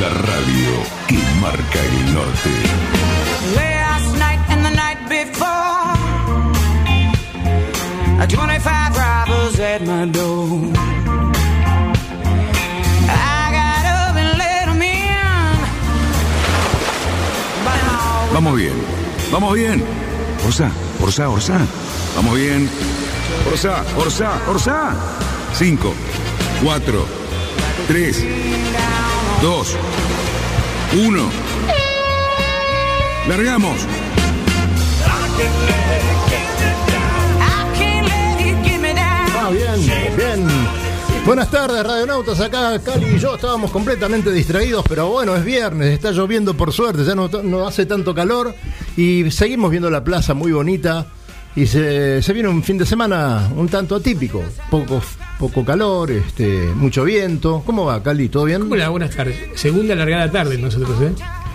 La radio que marca el norte. Last night and the night before, 25 robbers at my door. I got up and let 'em in. Vamos bien, vamos bien. Orsa, Orsa, Orsa. Vamos bien. Orsa, Orsa, Orsa. 5, 4, 3, 2, 1. Largamos. Ah, bien, bien. Buenas tardes, radionautas. Acá Cali y yo estábamos completamente distraídos, pero bueno, es viernes, está lloviendo por suerte, ya no, no hace tanto calor y seguimos viendo la plaza muy bonita. Y se, se viene un fin de semana un tanto atípico, poco, poco calor, este, mucho viento. ¿Cómo va, Cali? ¿Todo bien? Hola, buenas tardes. Segunda largada tarde nosotros, ¿eh?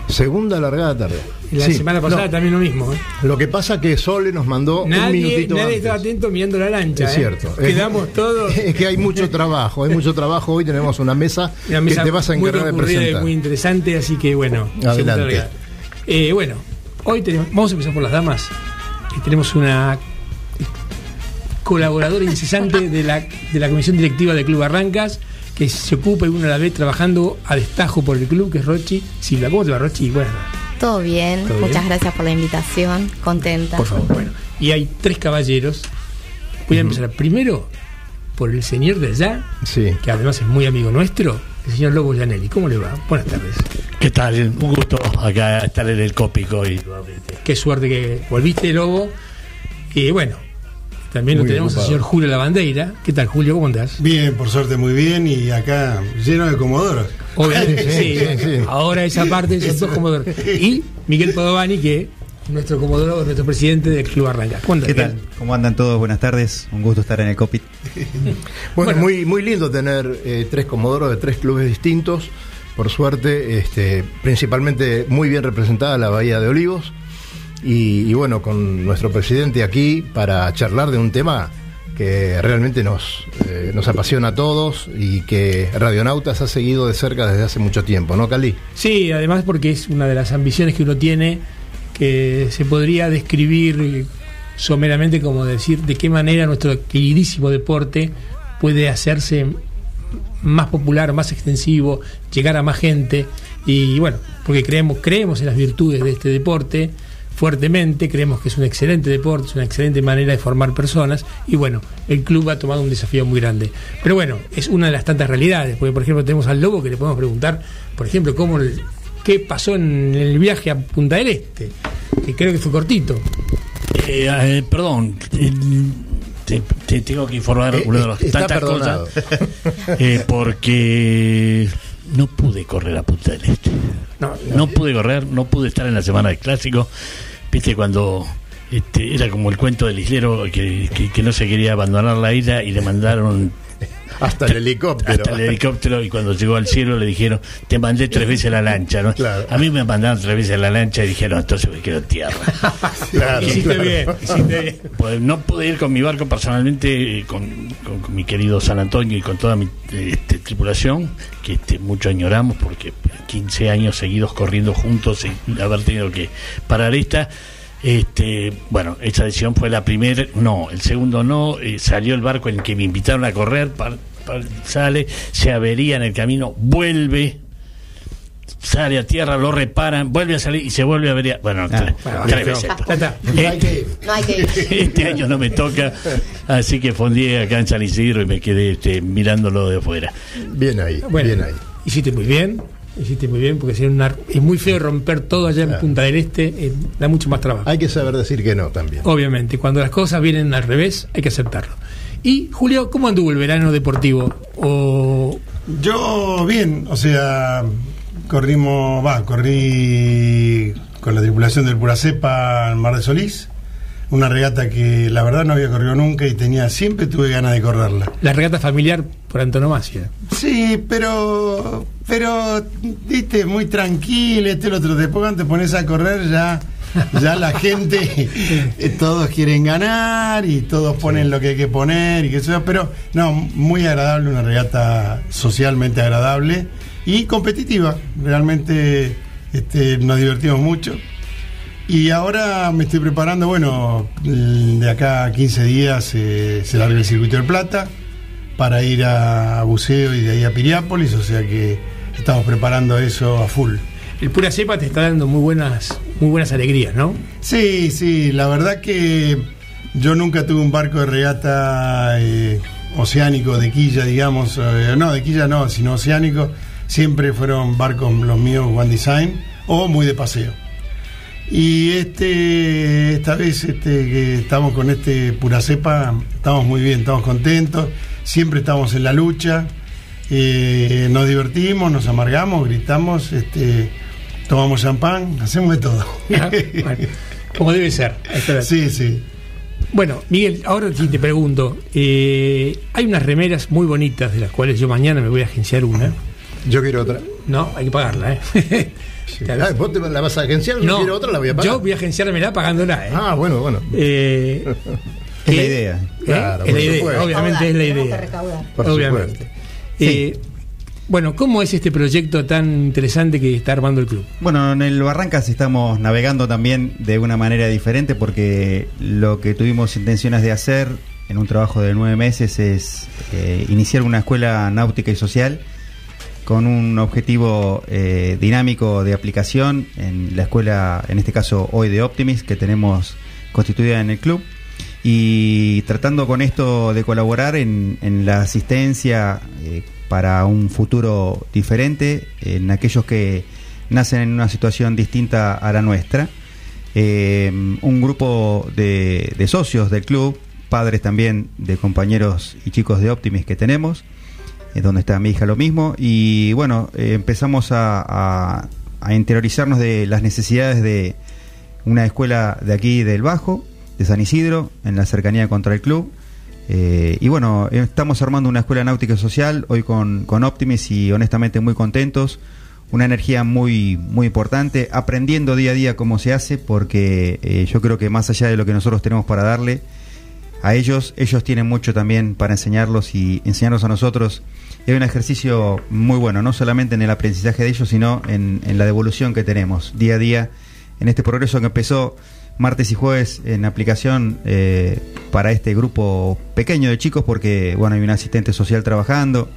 Segunda largada tarde. La Sí, semana pasada no, también lo mismo, ¿eh? Lo que pasa que Sole nos mandó un minutito nadie antes. estaba atento mirando la lancha. Es ¿eh? cierto. Quedamos todos. Es que hay mucho trabajo, hay mucho trabajo. Hoy tenemos una mesa, Una mesa que te vas a encargar de presentar. muy interesante, así que bueno. Adelante. Eh, bueno, hoy tenemos, vamos a empezar por las damas. Y tenemos una colaboradora incesante de la, de la comisión directiva del Club Barrancas, que se ocupa y una a la vez trabajando a destajo por el club, que es Rochi. Silvia, ¿cómo te va, Rochi? Bueno, Todo bien, ¿Todo muchas bien? gracias por la invitación, contenta. por favor, bueno. Y hay tres caballeros. Voy a empezar primero por el señor de allá, Sí. que además es muy amigo nuestro, el señor Lobo Janelli. ¿Cómo le va? Buenas tardes. ¿Qué tal? Un gusto acá estar en el Cópico y. Qué suerte que volviste, Lobo. Y bueno, también lo tenemos al señor Julio Lavandeira. ¿Qué tal, Julio? ¿Cómo andás? Bien, por suerte muy bien y acá lleno de comodoros. Obviamente, Sí, sí, sí, sí. Ahora esa parte son dos comodores. Y Miguel Padovani, que es nuestro comodoro, nuestro presidente del Club Arranca. ¿Cómo andás, ¿Qué tal? ¿Cómo andan todos? Buenas tardes. Un gusto estar en el COPIT. Bueno, Bueno. muy, muy lindo tener eh, tres comodoros de tres clubes distintos. Por suerte, este, principalmente muy bien representada la Bahía de Olivos. Y, bueno, con nuestro presidente aquí para charlar de un tema que realmente nos, eh, nos apasiona a todos y que Radionautas ha seguido de cerca desde hace mucho tiempo, ¿no, Cali? Sí, además porque es una de las ambiciones que uno tiene que se podría describir someramente como decir de qué manera nuestro queridísimo deporte puede hacerse más popular, más extensivo, llegar a más gente y bueno, porque creemos creemos en las virtudes de este deporte fuertemente, creemos que es un excelente deporte, es una excelente manera de formar personas y bueno, el club ha tomado un desafío muy grande. Pero bueno, es una de las tantas realidades, porque por ejemplo tenemos al Lobo que le podemos preguntar, por ejemplo, cómo el- qué pasó en el viaje a Punta del Este, que creo que fue cortito. Eh, eh, perdón, eh, te, te tengo que informar Eh, una de las está tantas perdonado. cosas. eh, porque no pude correr a Punta del Este. No, No pude correr, no pude estar en la semana del clásico. Viste, cuando este, era como el cuento del islero que, que- que no se quería abandonar la isla y le mandaron Hasta el helicóptero. hasta el helicóptero y cuando llegó al cielo le dijeron, te mandé tres veces la lancha, ¿no? Claro. A mí me mandaron tres veces la lancha y dijeron, entonces me quedo en tierra. Claro, hiciste claro. bien, hiciste bien. Pues no pude ir con mi barco personalmente, eh, con, con- con mi querido San Antonio y con toda mi este, tripulación, que este, mucho añoramos porque 15 años seguidos corriendo juntos y haber tenido que parar esta. Este, bueno, esa decisión fue la primera, no, el segundo no, eh, salió el barco en el que me invitaron a correr, par- par- sale, se avería en el camino, vuelve, sale a tierra, lo reparan, vuelve a salir y se vuelve a. Bueno, tres, Bueno, tres veces. Ya está. No hay que ir. No hay que ir. Este año no me toca, así que fondí acá en San Isidro y me quedé este, mirándolo de afuera. Bien ahí, Bueno, bien ahí. hiciste muy bien, hiciste muy bien, porque sería una- es muy feo romper todo allá en Claro. Punta del Este, eh, da mucho más trabajo. Hay que saber decir que no también. Obviamente, cuando las cosas vienen al revés, hay que aceptarlo. Y Julio, ¿cómo anduvo el verano deportivo? O Yo bien, o sea, corrimos, va, corrí con la tripulación del Pura Cepa en Mar de Solís. Una regata que la verdad no había corrido nunca y tenía, siempre tuve ganas de correrla. La regata familiar por antonomasia. Sí, pero, pero, viste, muy tranquilo, este el otro. Después cuando te pones a correr ya, ya la gente, eh, todos quieren ganar y todos ponen lo que hay que poner y que sea, pero no, muy agradable, una regata socialmente agradable y competitiva. Realmente este, nos divertimos mucho. Y ahora me estoy preparando, bueno, de acá a 15 días eh, se larga el circuito del Plata para ir a buceo y de ahí a Piriápolis, o sea que estamos preparando eso a full. El pura cepa te está dando muy buenas, muy buenas alegrías, ¿no? Sí, sí, la verdad que yo nunca tuve un barco de regata eh, oceánico de quilla, digamos, eh, no, de quilla no, sino oceánico, siempre fueron barcos los míos One Design o muy de paseo. Y este, esta vez este, que estamos con este pura cepa, estamos muy bien, estamos contentos, siempre estamos en la lucha, eh, nos divertimos, nos amargamos, gritamos, este, tomamos champán, hacemos de todo. Ah, bueno, como debe ser. Sí, sí. Bueno, Miguel, ahora sí te pregunto. eh, hay unas remeras muy bonitas de las cuales yo mañana me voy a agenciar una. Yo quiero otra. No, hay que pagarla, ¿eh? Sí. Ah, ¿Vos te la vas a agenciar? Yo quiero otra, la voy a pagar. Yo voy a agenciármela pagándola, ¿eh? Ah, bueno, bueno. Eh, Es la ¿qué? idea. ¿Eh? Claro, es la idea, obviamente es la idea. Por obviamente. Eh, bueno, ¿cómo es este proyecto tan interesante que está armando el club? Bueno, en el Barrancas estamos navegando también de una manera diferente porque lo que tuvimos intenciones de hacer en un trabajo de nueve meses es eh, iniciar una escuela náutica y social con un objetivo eh, dinámico de aplicación en la escuela, en este caso hoy de Optimis, que tenemos constituida en el club. Y tratando con esto de colaborar en, la asistencia eh, para un futuro diferente, en aquellos que nacen en una situación distinta a la nuestra. Eh, un grupo de, de socios del club, padres también de compañeros y chicos de Optimis que tenemos, donde está mi hija lo mismo, y bueno, eh, empezamos a, a- interiorizarnos de las necesidades de una escuela de aquí del Bajo, de San Isidro, en la cercanía contra el club. Eh, y bueno, estamos armando una escuela náutica social hoy con, con Optimis y honestamente muy contentos. Una energía muy, muy importante, aprendiendo día a día cómo se hace, porque eh, yo creo que más allá de lo que nosotros tenemos para darle, a ellos, ellos tienen mucho también para enseñarlos y enseñarnos a nosotros. Es un ejercicio muy bueno, no solamente en el aprendizaje de ellos, sino en, en la devolución que tenemos día a día en este progreso que empezó martes y jueves en aplicación eh, para este grupo pequeño de chicos, porque bueno, hay un asistente social trabajando.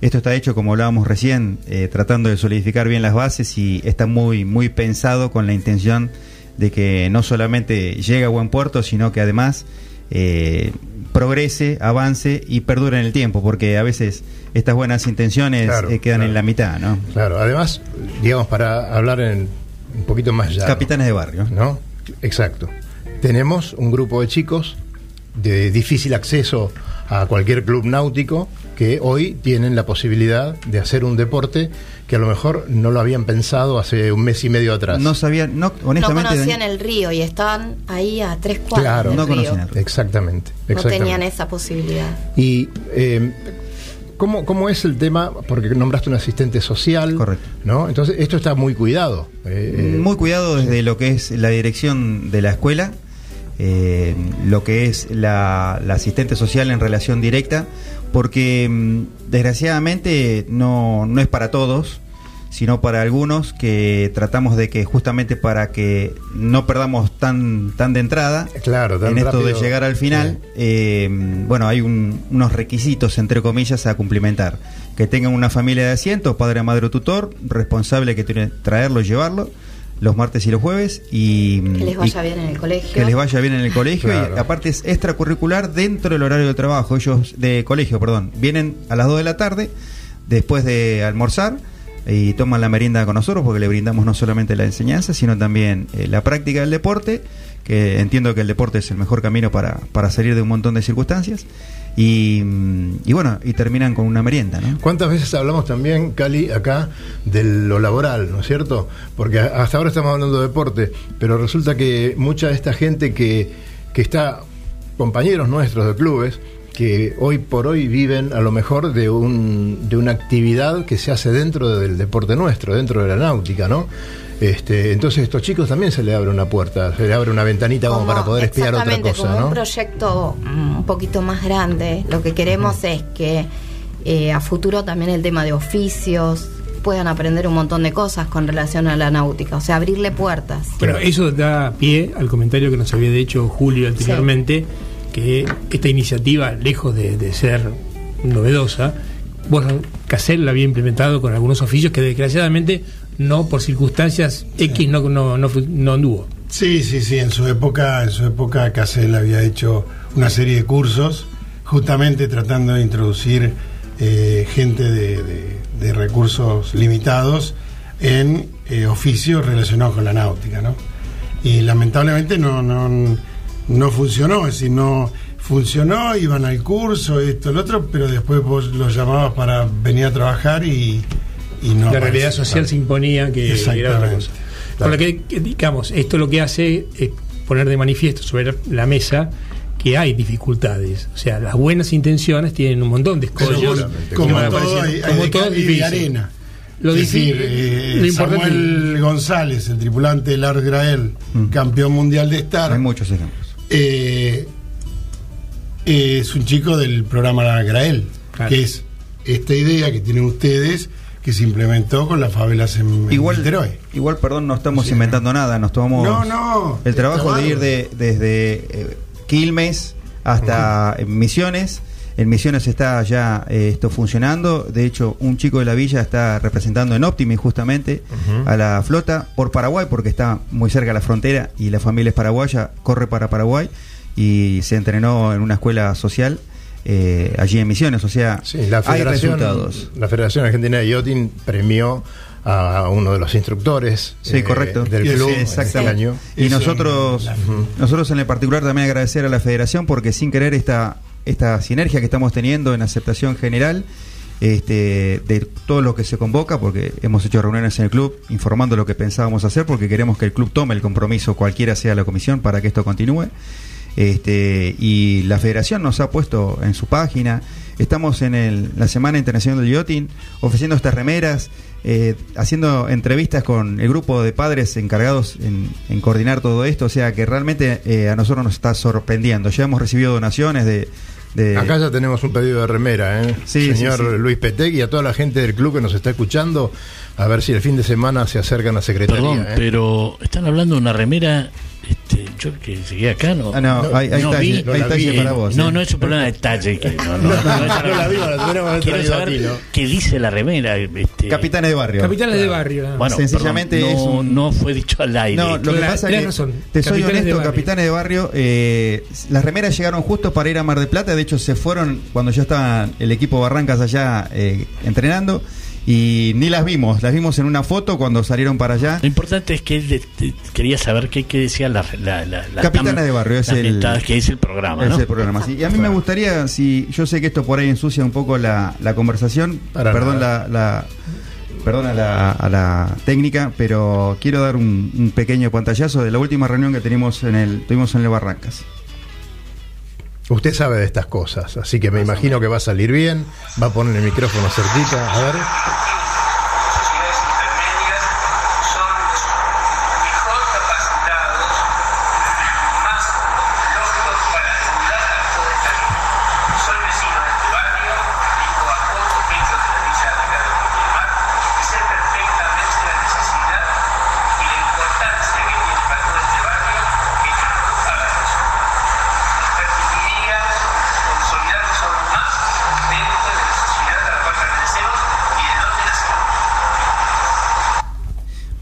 Esto está hecho, como hablábamos recién, eh, tratando de solidificar bien las bases y está muy, muy pensado con la intención de que no solamente llegue a buen puerto, sino que además eh, progrese, avance y perdure en el tiempo, porque a veces estas buenas intenciones Claro, eh, quedan claro. en la mitad, ¿no? Claro, además, digamos, para hablar en un poquito más ya. Capitanes de barrio. ¿No? Exacto. Tenemos un grupo de chicos de difícil acceso a cualquier club náutico que hoy tienen la posibilidad de hacer un deporte que a lo mejor no lo habían pensado hace un mes y medio atrás. No sabían, no, No honestamente, conocían el río y estaban ahí a tres cuadras Claro, del no río. conocían el río. Exactamente. No exactamente. tenían esa posibilidad. Y eh, ¿cómo, ¿cómo es el tema? Porque nombraste un asistente social. Correcto. ¿no? Entonces, esto está muy cuidado. Eh, eh, Muy cuidado desde lo que es la dirección de la escuela, eh, lo que es la, la asistente social en relación directa, porque mm, desgraciadamente no, no es para todos, sino para algunos que tratamos de que justamente para que no perdamos tan, tan de entrada Claro, tan en esto de llegar al final, Sí. eh, bueno, hay un- unos requisitos, entre comillas, a cumplimentar. Que tengan una familia de asiento, padre, madre o tutor, responsable que tiene que traerlo y llevarlo los martes y los jueves y Que les vaya y- bien en el colegio. que les vaya bien en el colegio Claro. y aparte es extracurricular dentro del horario de trabajo. Ellos de colegio, perdón, vienen a las 2 de la tarde después de almorzar y toman la merienda con nosotros porque le brindamos no solamente la enseñanza, sino también eh, la práctica del deporte, que entiendo que el deporte es el mejor camino para, para salir de un montón de circunstancias. y, mm, y bueno, y terminan con una merienda, ¿no? ¿Cuántas veces hablamos también, Cali, acá de lo laboral, ¿no es cierto? Porque hasta ahora estamos hablando de deporte, pero resulta que mucha de esta gente que, que está, compañeros nuestros de clubes, que hoy por hoy viven a lo mejor de, un, de una actividad que se hace dentro del deporte nuestro, dentro de la náutica, ¿no? Este, entonces a estos chicos también se le abre una puerta, se le abre una ventanita como, para poder espiar otra cosa, como ¿no? un proyecto mm, un poquito más grande. Lo que queremos es que eh, a futuro también el tema de oficios puedan aprender un montón de cosas con relación a la náutica, o sea, abrirle puertas. Bueno, eso da pie al comentario que nos había hecho Julio anteriormente, que esta iniciativa, lejos de, de ser novedosa, bueno, Casel la había implementado con algunos oficios que desgraciadamente no por circunstancias X no, no, no, no anduvo. Sí, sí, sí. En su época, en su época, Casel había hecho una serie de cursos, justamente tratando de introducir eh, gente de, de- de recursos limitados en eh, oficios relacionados con la náutica, ¿no? Y lamentablemente no, no, no funcionó, es decir, no funcionó, iban al curso, esto, lo otro, pero después vos los llamabas para venir a trabajar y, y no. la realidad social se imponía que era otra cosa. Con lo que, digamos, esto lo que hace es poner de manifiesto sobre la mesa que hay dificultades. O sea, las buenas intenciones tienen un montón de escollos. como- como todo, hay, Como de todo y arena. Lo es difícil- decir, eh, lo importante- Samuel González, el tripulante del Ars Grael, campeón mundial de Star, Hay muchos ejemplos. Eh, es un chico del programa Grael, Claro. que es esta idea que tienen ustedes que se implementó con las favelas en, en Igual, igual, perdón, no estamos Sí. inventando nada, nos tomamos No, no, el trabajo de ir de, desde eh, Quilmes hasta Misiones. En Misiones está ya eh, esto funcionando. De hecho, un chico de la villa está representando en Optimi justamente a la flota por Paraguay, porque está muy cerca de la frontera y la familia es paraguaya, corre para Paraguay y se entrenó en una escuela social eh, allí en Misiones. O sea, Sí, la hay Federación, resultados. la Federación Argentina de Yachting premió a uno de los instructores Sí, eh, correcto. del Sí, club sí, este año. Y nosotros, nosotros en el particular también agradecer a la federación porque sin querer esta, esta sinergia que estamos teniendo en aceptación general este, de todo lo que se convoca, porque hemos hecho reuniones en el club informando lo que pensábamos hacer, porque queremos que el club tome el compromiso, cualquiera sea la comisión, para que esto continúe. Este, y la federación nos ha puesto en su página. Estamos en el- la Semana Internacional del Yachting ofreciendo estas remeras, eh, haciendo entrevistas con el grupo de padres encargados en, en coordinar todo esto. O sea que realmente eh, a nosotros nos está sorprendiendo. Ya hemos recibido donaciones de. de- Acá ya tenemos un pedido de remera, ¿eh? Sí, señor sí, sí. Luis Petec y a toda la gente del club que nos está escuchando, a ver si el fin de semana se acercan a secretaría. Perdón, ¿eh? pero están hablando de una remera. Este, yo que llegué acá, ¿no? Ah, no, hay, hay no talle, vi, no hay talle vi, para vos. No, eh. no es un problema de talle. Que no, no, No, no es no algo- la tenemos Quiero saber qué dice la remera. Este, Capitanes de barrio. Capitales de barrio. Bueno, Sencillamente perdón, es no, un- no fue dicho al aire. No, lo que pasa es que, razón. te soy Capitanes de honesto, barrio. capitanes de barrio, eh, las remeras llegaron justo para ir a Mar del Plata, de hecho se fueron cuando ya estaba el equipo Barrancas allá eh, entrenando y ni las vimos, las vimos en una foto cuando salieron para allá. Lo importante es que él de- de- quería saber qué, qué decía la, la, la, la Capitanes de Barrio, es el- que es el programa, Es ¿no? el programa, sí. Y a mí me gustaría, si yo sé que esto por ahí ensucia un poco la, la conversación, Para perdón la, la- perdón a la, a la técnica, pero quiero dar un, un pequeño pantallazo de la última reunión que tenemos en el, tuvimos en el Barrancas. Usted sabe de estas cosas, así que me imagino que va a salir bien, va a poner el micrófono cerquita, a ver.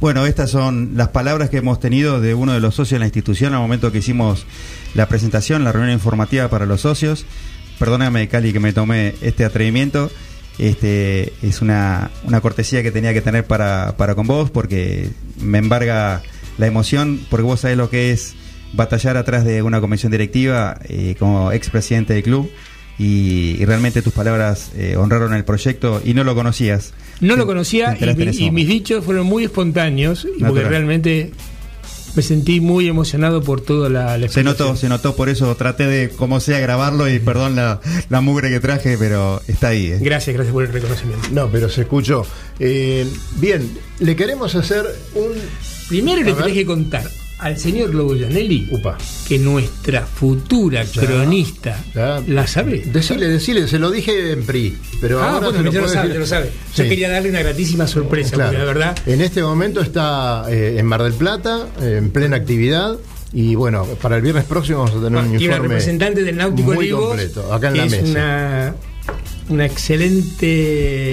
Bueno, estas son las palabras que hemos tenido de uno de los socios de la institución al momento que hicimos la presentación, la reunión informativa para los socios. Perdóname, Cali, que me tomé este atrevimiento. Este es una, una cortesía que tenía que tener para, para con vos porque me embarga la emoción, porque vos sabés lo que es batallar atrás de una comisión directiva eh, como expresidente del club y, y realmente tus palabras eh, honraron el proyecto y no lo conocías. No lo conocía y, mi- mis dichos fueron muy espontáneos y porque Natural. realmente me sentí muy emocionado por toda la, la Se notó, se notó, por eso traté de, como sea, grabarlo y perdón la, la mugre que traje, pero está ahí. eh. Gracias, gracias por el reconocimiento. No, pero se escuchó. Eh, bien, le queremos hacer un. Primero le tenés que contar al señor Lobo Upa. que nuestra futura Ya, cronista ya. la sabe. Decile, decile, se lo dije en PRI. Pero ah, ahora bueno, lo ya lo sabe, ya lo sabe. Yo Sí. quería darle una gratísima sorpresa, Claro. porque la verdad En este momento está eh, en Mar del Plata, eh, en plena actividad. Y bueno, para el viernes próximo vamos a tener un y una informe representante del Náutico muy Olivos, completo, acá en la es mesa. una, una excelente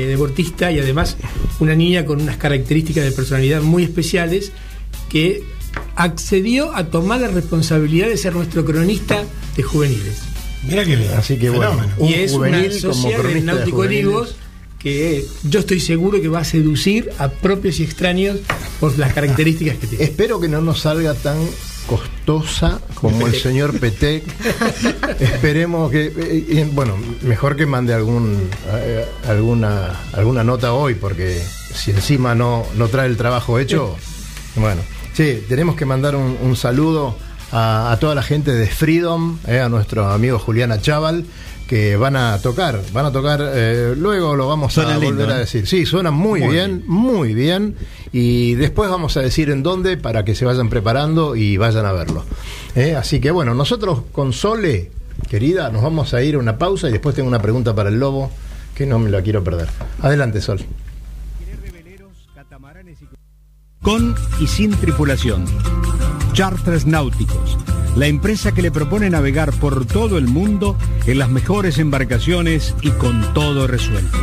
deportista y además una niña con unas características de personalidad muy especiales que accedió a tomar la responsabilidad de ser nuestro cronista de juveniles. Mira que bien. Así que bueno, Fenómeno. y es una juvenil como del de Náutico juveniles. Olivos que yo estoy seguro que va a seducir a propios y extraños por las características que tiene. Espero que no nos salga tan costosa como el señor Petec. Esperemos que, eh, eh, bueno, mejor que mande algún eh, alguna alguna nota hoy, porque si encima no, no trae el trabajo hecho, bueno. Sí, tenemos que mandar un, un saludo a, a toda la gente de Freedom, eh, a nuestro amigo Juliana Chaval, que van a tocar, van a tocar, eh, luego lo vamos Suena a lindo, volver a ¿eh? decir. Sí, suena muy, Muy bien, muy bien. Y después vamos a decir en dónde para que se vayan preparando y vayan a verlo. Eh, Así que bueno, nosotros con Sole, querida, nos vamos a ir a una pausa y después tengo una pregunta para el lobo que no me la quiero perder. Adelante, Sol. Con y sin tripulación. Charters Náuticos, la empresa que le propone navegar por todo el mundo en las mejores embarcaciones y con todo resuelto.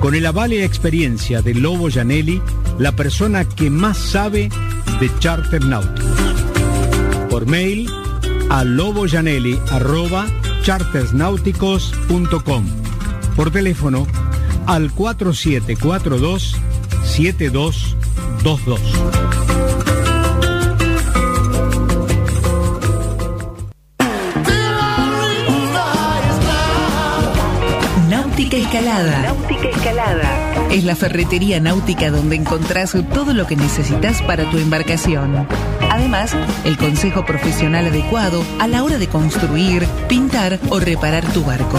Con el aval y experiencia de Lobo Janelli, la persona que más sabe de charter náuticos. Por mail a loboyanelli@chartersnáuticos.com. Por teléfono al 4742 7222. Náutica Escalada. Náutica Escalada. Es la ferretería náutica donde encontrás todo lo que necesitas para tu embarcación. Además, el consejo profesional adecuado a la hora de construir, pintar o reparar tu barco.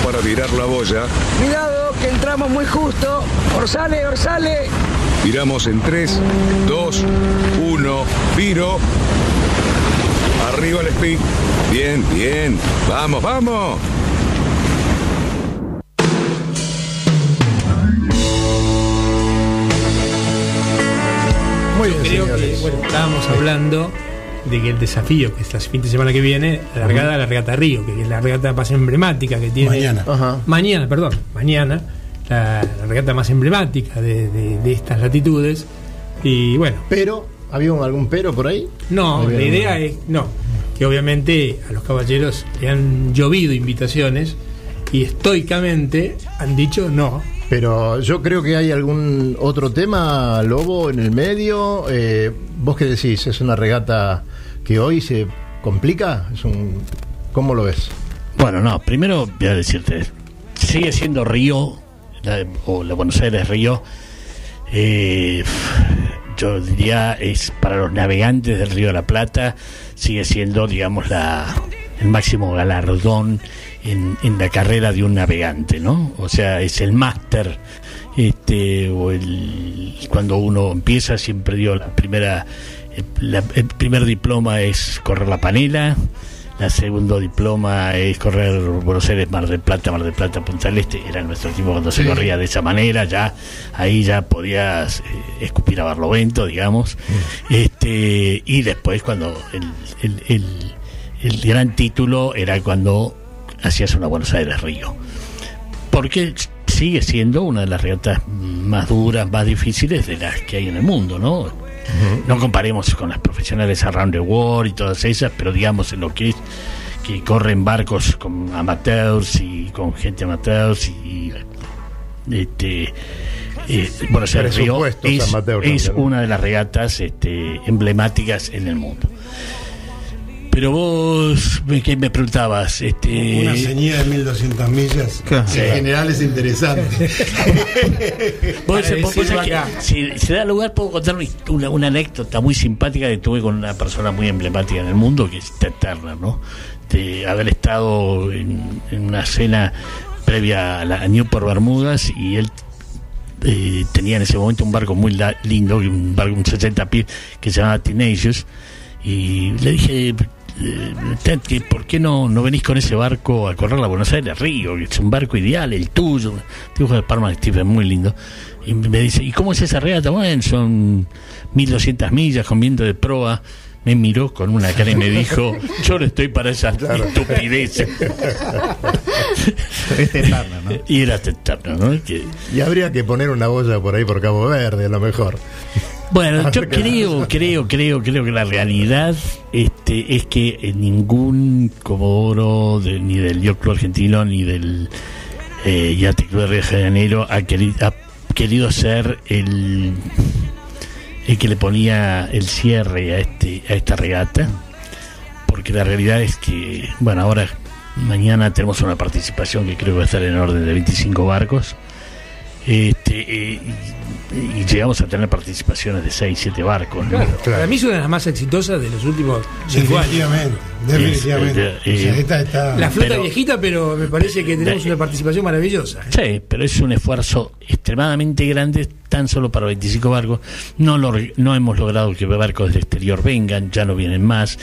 virar la boya. Cuidado, que entramos muy justo. Orsale, orsale. Viramos en 3, 2, 1, viro. Arriba el speed. Bien, bien. Vamos, vamos. Muy bien, creo señores. que, bueno, estábamos hablando de que el desafío, que es la fin de semana que viene, la largada de la regata Río, que es la regata más emblemática que tiene. Mañana. Mañana, perdón, mañana, la, la regata más emblemática de, de- de estas latitudes. Y bueno, Pero, ¿había un- algún pero por ahí? no, Había la idea algún- es, no, que obviamente a los caballeros le han llovido invitaciones y estoicamente han dicho no. Pero yo creo que hay algún otro tema, Lobo, en el medio. Eh, ¿Vos qué decís? ¿Es una regata que hoy se complica? ¿Es un... ¿Cómo lo ves? Bueno, no, primero voy a decirte, sigue siendo Río, la- o la Buenos Aires Río, eh, yo diría es para los navegantes del Río de la Plata, sigue siendo, digamos, la, el máximo galardón en, en la carrera de un navegante, ¿no? O sea, es el máster, este, o el, cuando uno empieza siempre dio la primera, el, la- el primer diploma es correr la panela, la segundo diploma es correr Buenos Aires, Mar del Plata, Mar del Plata, Punta del Este. Era nuestro tiempo cuando se corría de esa manera. Ya ahí ya podías eh, escupir a Barlovento, digamos. Este y después cuando el, el, el- el gran título era cuando hacías una Buenos Aires Río. Porque sigue siendo una de las regatas más duras, más difíciles de las que hay en el mundo, ¿no? No comparemos con las profesionales Around the World y todas esas, pero digamos en lo que es que corren barcos con amateurs y con gente amateurs y este eh, Buenos Aires Río es, es una de las regatas este, emblemáticas en el mundo. Pero vos me, que me preguntabas, este, Una ceñida de 1200 millas. Claro. En general es interesante. Vos- vos- vos que si se da lugar, puedo contar una, una- anécdota muy simpática que tuve con una persona muy emblemática en el mundo, que es Turner, ¿no? De haber estado en, en una cena previa a, la, a Newport Bermudas y él eh, tenía en ese momento un barco muy la- lindo, un barco un 60 pies que se llamaba Teenagers, y le dije, eh, ¿por qué no, no venís con ese barco a correr a Buenos Aires Río? Que es un barco ideal, el tuyo. Dibujo de Parma Steve, muy lindo. Y me dice, ¿y cómo es esa regata? Bueno, son 1200 millas con viento de proa. Me miró con una cara y me dijo, yo no estoy para esas estupideces. Este es ¿no? y era Turner, ¿no? Que, Y habría que poner una boya por ahí por Cabo Verde, a lo mejor. Bueno, yo creo, creo, creo, creo que la realidad este, es que ningún Comodoro de- ni del Club Argentino ni del eh, Yacht Club de Río de Janeiro ha querido, ha querido ser el, el que le ponía el cierre a, este, a esta regata, porque la realidad es que, bueno, ahora mañana tenemos una participación que creo que va a estar en orden de 25 barcos. Este, eh, y, llegamos a tener participaciones de 6, 7 barcos. ¿no? Claro, Para mí es una de las más exitosas de los últimos cinco años. Definitivamente, definitivamente. O sea, esta está- La flota Pero- viejita, pero me parece que tenemos una participación maravillosa. ¿eh? Sí, pero es un esfuerzo extremadamente grande, tan solo para 25 barcos. No, lo, no hemos logrado que barcos del exterior vengan, ya no vienen más.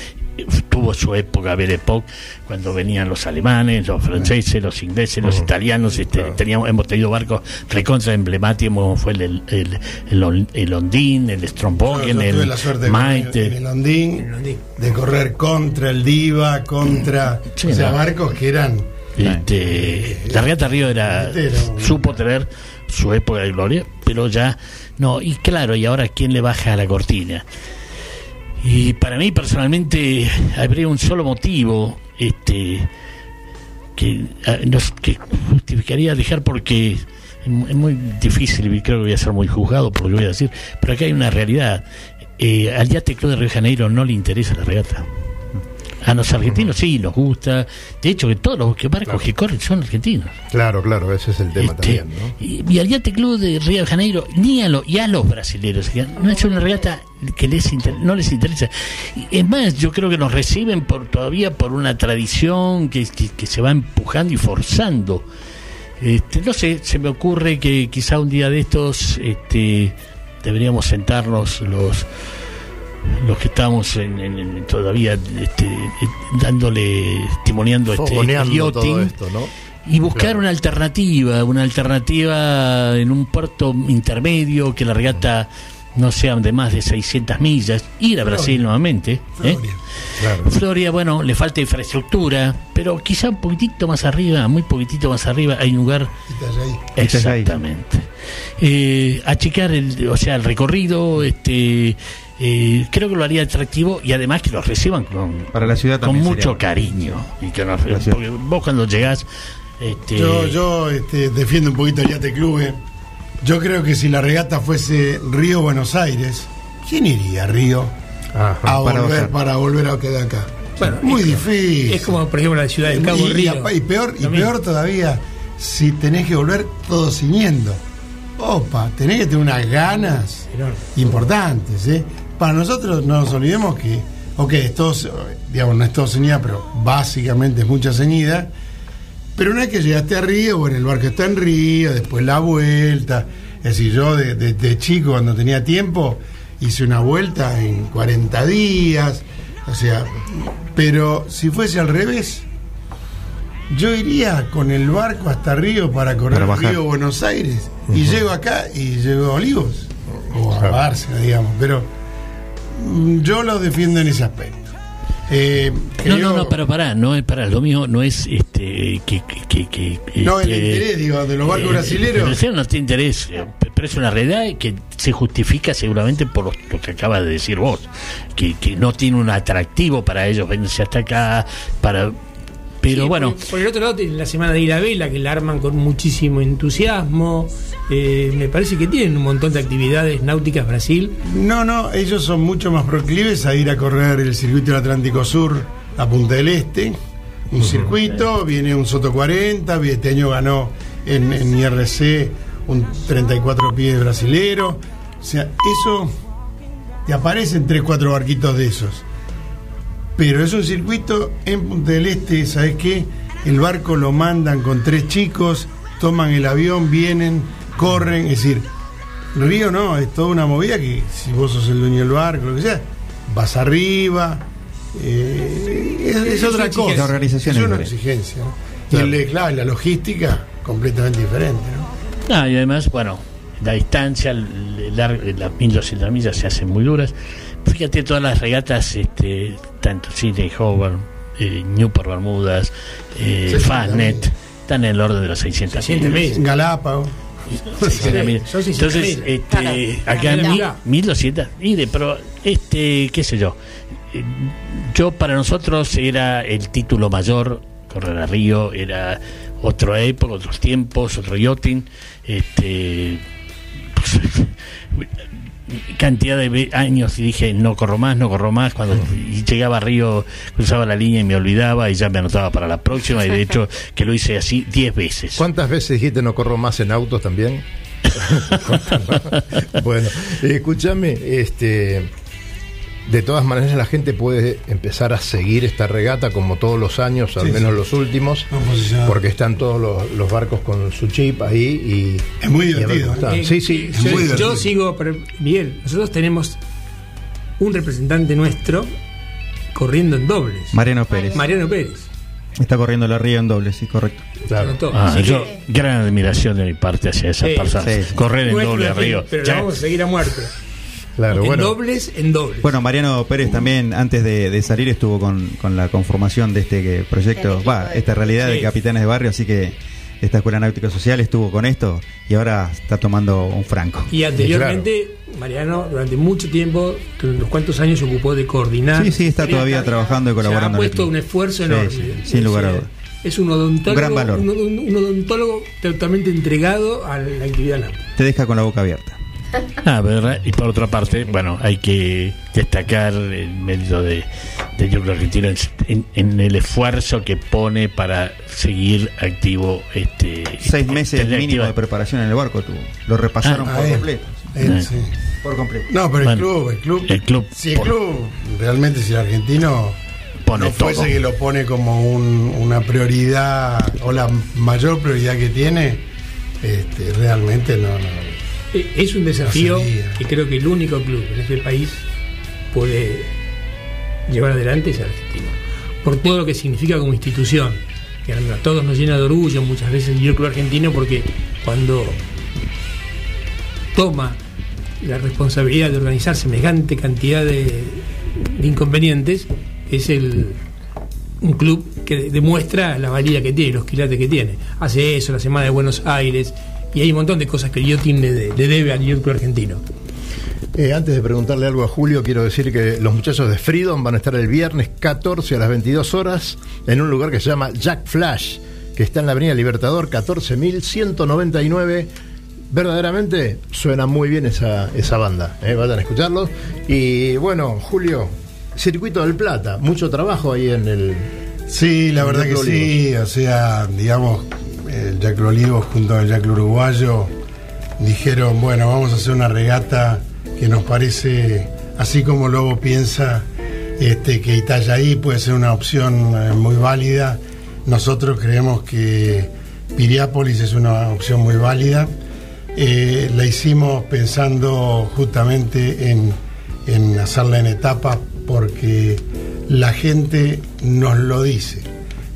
Tuvo su época, Belle Époque, cuando venían los alemanes, los franceses, los ingleses, los italianos. Este, teníamos, hemos tenido barcos recontra emblemáticos, como fue el, el, el, el Ondín, el Strombogen, el la suerte Maite. en el Ondín, el de correr contra el Diva, contra Sí, o sea, no. barcos que eran Este, la regata Río era era un- supo tener su época de gloria, pero ya no. Y claro, y ahora quién le baja a la cortina. Y para mí personalmente habría un solo motivo, este, que, ah, justificaría dejar porque es muy difícil y creo que voy a ser muy juzgado por lo que voy a decir, pero acá hay una realidad. Eh, al Yate Club de Río de Janeiro no le interesa la regata. A los argentinos sí nos gusta. De hecho, que todos los que barcos que corren son argentinos. Claro, claro, ese es el tema Este, también, ¿no? y, y al Yate Club de Río de Janeiro, ni a, lo- y a los brasileños, no es una regata que les inter- no les interesa. Es más, yo creo que nos reciben por todavía por una tradición que, que- que se va empujando y forzando. Este, no sé, se me ocurre que quizá un día de estos este, deberíamos sentarnos los los que estamos en, en- en- todavía este, dándole, testimoniando este, yachting, todo esto, ¿no? y buscar Claro. una alternativa, una alternativa en un puerto intermedio, que la regata no sea de más de 600 millas, ir a Brasil nuevamente. ¿eh? Floria. Claro. Floria, bueno, le falta infraestructura, pero quizá un poquitito más arriba, muy poquitito más arriba, hay un lugar. Exactamente. Eh, achicar el, o sea, el recorrido, este, eh, creo que lo haría atractivo y además que lo reciban con, Para la ciudad con mucho sería cariño. Y que nos- La ciudad. porque vos cuando llegás, este, Yo, yo este, defiendo un poquito el Yate Club. eh. Yo creo que si la regata fuese Río-Buenos Aires, ¿quién iría a Río Ajá. a para volver bajar. para volver a quedar acá? Bueno, Muy es- difícil. Es como, por ejemplo, la ciudad del Cabo y, Río. y- y peor, y peor todavía, si tenés que volver todo ciñendo. Opa, tenés que tener unas ganas Enorme. importantes. ¿eh? Para nosotros no nos olvidemos que, ok, es todo, digamos, no es todo ceñida, pero básicamente es mucha ceñida. Pero una vez que llegaste a Río, bueno, el barco está en Río, después la vuelta. Es decir, yo de, de- de chico, cuando tenía tiempo, hice una vuelta en 40 días. O sea, pero si fuese al revés, yo iría con el barco hasta Río para correr Para. Río Buenos Aires. Y llego acá y llego a Olivos. O a Bárcena, digamos. Pero yo lo defiendo en ese aspecto. Eh, No, no, no, pero pará, no es para lo mío, no es este que, que, que- que, No, el este, interés, digo, de los barcos eh, brasileros. El brasileño no tiene interés, eh, pero es una realidad que se justifica seguramente por lo, lo que acabas de decir vos, que, que no tiene un atractivo para ellos venirse hasta acá, para pero Sí, bueno, Por, por el otro lado, tiene la semana de ir a vela, que la arman con muchísimo entusiasmo. Eh, me parece que tienen un montón de actividades náuticas Brasil. No, no, ellos son mucho más proclives a ir a correr el circuito del Atlántico Sur a Punta del Este. Un circuito, viene un Soto 40, y este año ganó en, en IRC un 34 pies brasilero. O sea, eso te aparecen 3, 4 barquitos de esos. Pero es un circuito en Punta del Este, ¿sabes qué? El barco lo mandan con tres chicos, toman el avión, vienen, corren, es decir, Río no, es toda una movida que si vos sos el dueño del barco, lo que sea, vas arriba, eh, es, es Es otra cosa. La organización es una exigencia. ¿no? Y el, de- claro, la logística completamente diferente. ¿no? Ah, y además, bueno, la distancia, el- el lar- las 1200 millas se hacen muy duras. Fíjate todas las regatas, este, tanto Sydney, Hobart, eh, Newport, Bermudas, eh, 600 Fastnet, están en el orden de los 600 600 millas. millas. Galápagos. 600 millas. son 600 Entonces, este, Claro, acá mitad. 1200, mire, pero este, qué sé yo, yo para nosotros era el título mayor, correr a Río, era otra época, otros tiempos, otro yachting, este, cantidad de años y dije no corro más, no corro más cuando y llegaba a Río cruzaba la línea y me olvidaba y ya me anotaba para la próxima y de hecho que lo hice así 10 veces ¿Cuántas veces dijiste no corro más en autos también? bueno, escúchame, este, de todas maneras la gente puede empezar a seguir esta regata como todos los años, al Sí, menos sí. los últimos, porque están todos los, los barcos con su chip ahí y Es muy divertido. Eh, sí, sí, es yo, muy yo divertido. sigo, pero Miguel, nosotros tenemos un representante nuestro corriendo en dobles. Mariano Pérez. Mariano Pérez. Está corriendo la Río en doble, sí, correcto. claro. Ah, yo, que- gran admiración de mi parte hacia esa Sí, persona. sí, sí. Correr en doble Río. Pero Ya, la vamos a seguir a muerte. Claro, en bueno. dobles, en dobles. Bueno, Mariano Pérez también antes de, de salir estuvo con, con la conformación de este que- proyecto, va, esta realidad de capitanes de barrio, así que esta escuela náutica social estuvo con esto y ahora está tomando un franco. y anteriormente, Mariano, durante mucho tiempo, durante unos cuantos años, se ocupó de coordinar. Sí, sí, está todavía trabajando y o sea, colaborando. ha puesto un esfuerzo enorme. sí, sin lugar a dudas. Es un odontólogo, Un gran valor. Un, un- un odontólogo totalmente entregado a la actividad náutica. Te deja con la boca abierta. Ah, ¿verdad? Y por otra parte, bueno, hay que destacar el mérito de, de Argentino en, el esfuerzo que pone para seguir activo este Seis meses mínimo de preparación en el barco tuvo. Lo repasaron Ah, por completo. Él, Eh. sí. Por completo. No, pero Bueno, el club, el club. el club Si el por- club, realmente, si el argentino Pone no fuese todo. que lo pone como un- una prioridad o la mayor prioridad que tiene, este, realmente no, no. Eh, Es un desafío que creo que el único club en este país puede llevar adelante es argentino. Por todo lo que significa como institución. Que a todos nos llena de orgullo muchas veces el club argentino porque cuando toma la responsabilidad de organizar semejante cantidad de, de inconvenientes, es el un club que demuestra la valía que tiene, los quilates que tiene. Hace eso, la Semana de Buenos Aires, y hay un montón de cosas que el Yotin le, le debe al Club argentino. Eh, antes de preguntarle algo a Julio, quiero decir que los muchachos de Freedom van a estar el viernes 14 a las 22 horas en un lugar que se llama Jack Flash, que está en la Avenida Libertador 14199. Verdaderamente suena muy bien esa, esa banda, eh, vayan a escucharlos. Y bueno, Julio, Circuito del Plata, mucho trabajo ahí en el... Sí, la verdad que sí, o sea, digamos, el Jack Olivo junto al Jack Uruguayo dijeron, bueno, vamos a hacer una regata que nos parece, así como Lobo piensa este, que Itayaí puede ser una opción eh, muy válida, nosotros creemos que Piriápolis es una opción muy válida. Eh, la hicimos pensando justamente en, en hacerla en etapas porque la gente nos lo dice.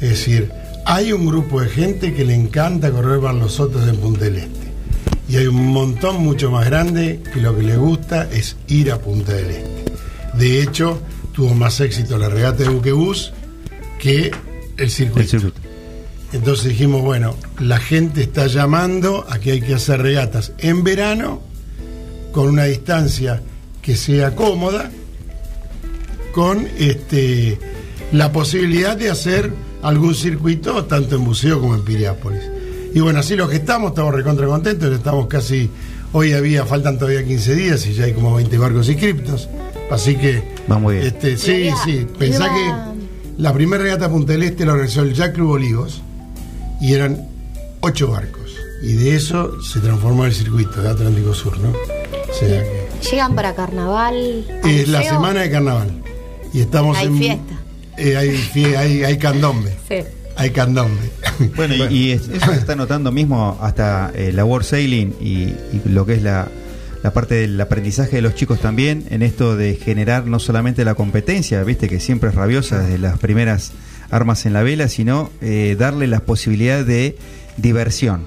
Es decir, hay un grupo de gente que le encanta correr para los Sotos en Punta del Este. Y hay un montón mucho más grande que lo que le gusta es ir a Punta del Este. De hecho, tuvo más éxito la regata de buquebús que el circuito. El circuito. Entonces dijimos, bueno, la gente está llamando a que hay que hacer regatas en verano con una distancia que sea cómoda, con este la posibilidad de hacer algún circuito tanto en Buceo como en Piriápolis. Y bueno, así los que estamos, estamos recontra contentos, estamos casi, hoy había, faltan todavía 15 días y ya hay como 20 barcos inscriptos. Así que, Va muy bien. este, sí, sí, pensá que la primera regata Punta del Este la organizó el Jack Club Olivos y eran ocho barcos. Y de eso se transformó el circuito de Atlántico Sur, ¿no? O sea que Llegan para carnaval. al es la semana de carnaval. Y estamos Hay en. fiesta. Eh, hay, hay, hay candombe. Sí. Hay candombe. Bueno, y- y, es- eso se está notando mismo hasta eh, la World Sailing y, y lo que es la, la parte del aprendizaje de los chicos también, en esto de generar no solamente la competencia, viste que siempre es rabiosa desde las primeras armas en la vela, sino eh, darle las posibilidades de diversión.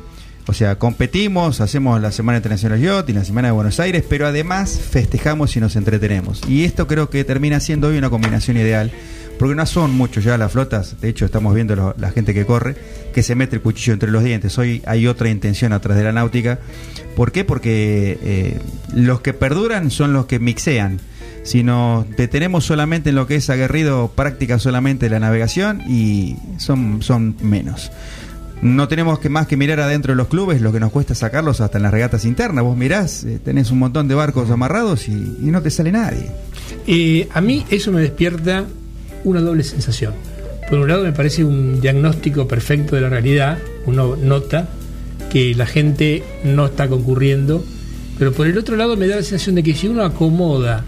O sea, competimos, hacemos la Semana Internacional Yacht y la Semana de Buenos Aires, pero además festejamos y nos entretenemos. Y esto creo que termina siendo hoy una combinación ideal, porque no son muchos ya las flotas, de hecho estamos viendo la gente que corre, que se mete el cuchillo entre los dientes. Hoy hay otra intención atrás de la náutica. ¿Por qué? Porque eh, los que perduran son los que mixean. Si nos detenemos solamente en lo que es aguerrido, práctica solamente la navegación y son, son menos. No tenemos que más que mirar adentro de los clubes, lo que nos cuesta sacarlos hasta en las regatas internas. Vos mirás, eh, tenés un montón de barcos amarrados y, no te sale nadie. Eh, a mí eso me despierta una doble sensación. Por un lado me parece un diagnóstico perfecto de la realidad, uno nota que la gente no está concurriendo, pero por el otro lado me da la sensación de que si uno acomoda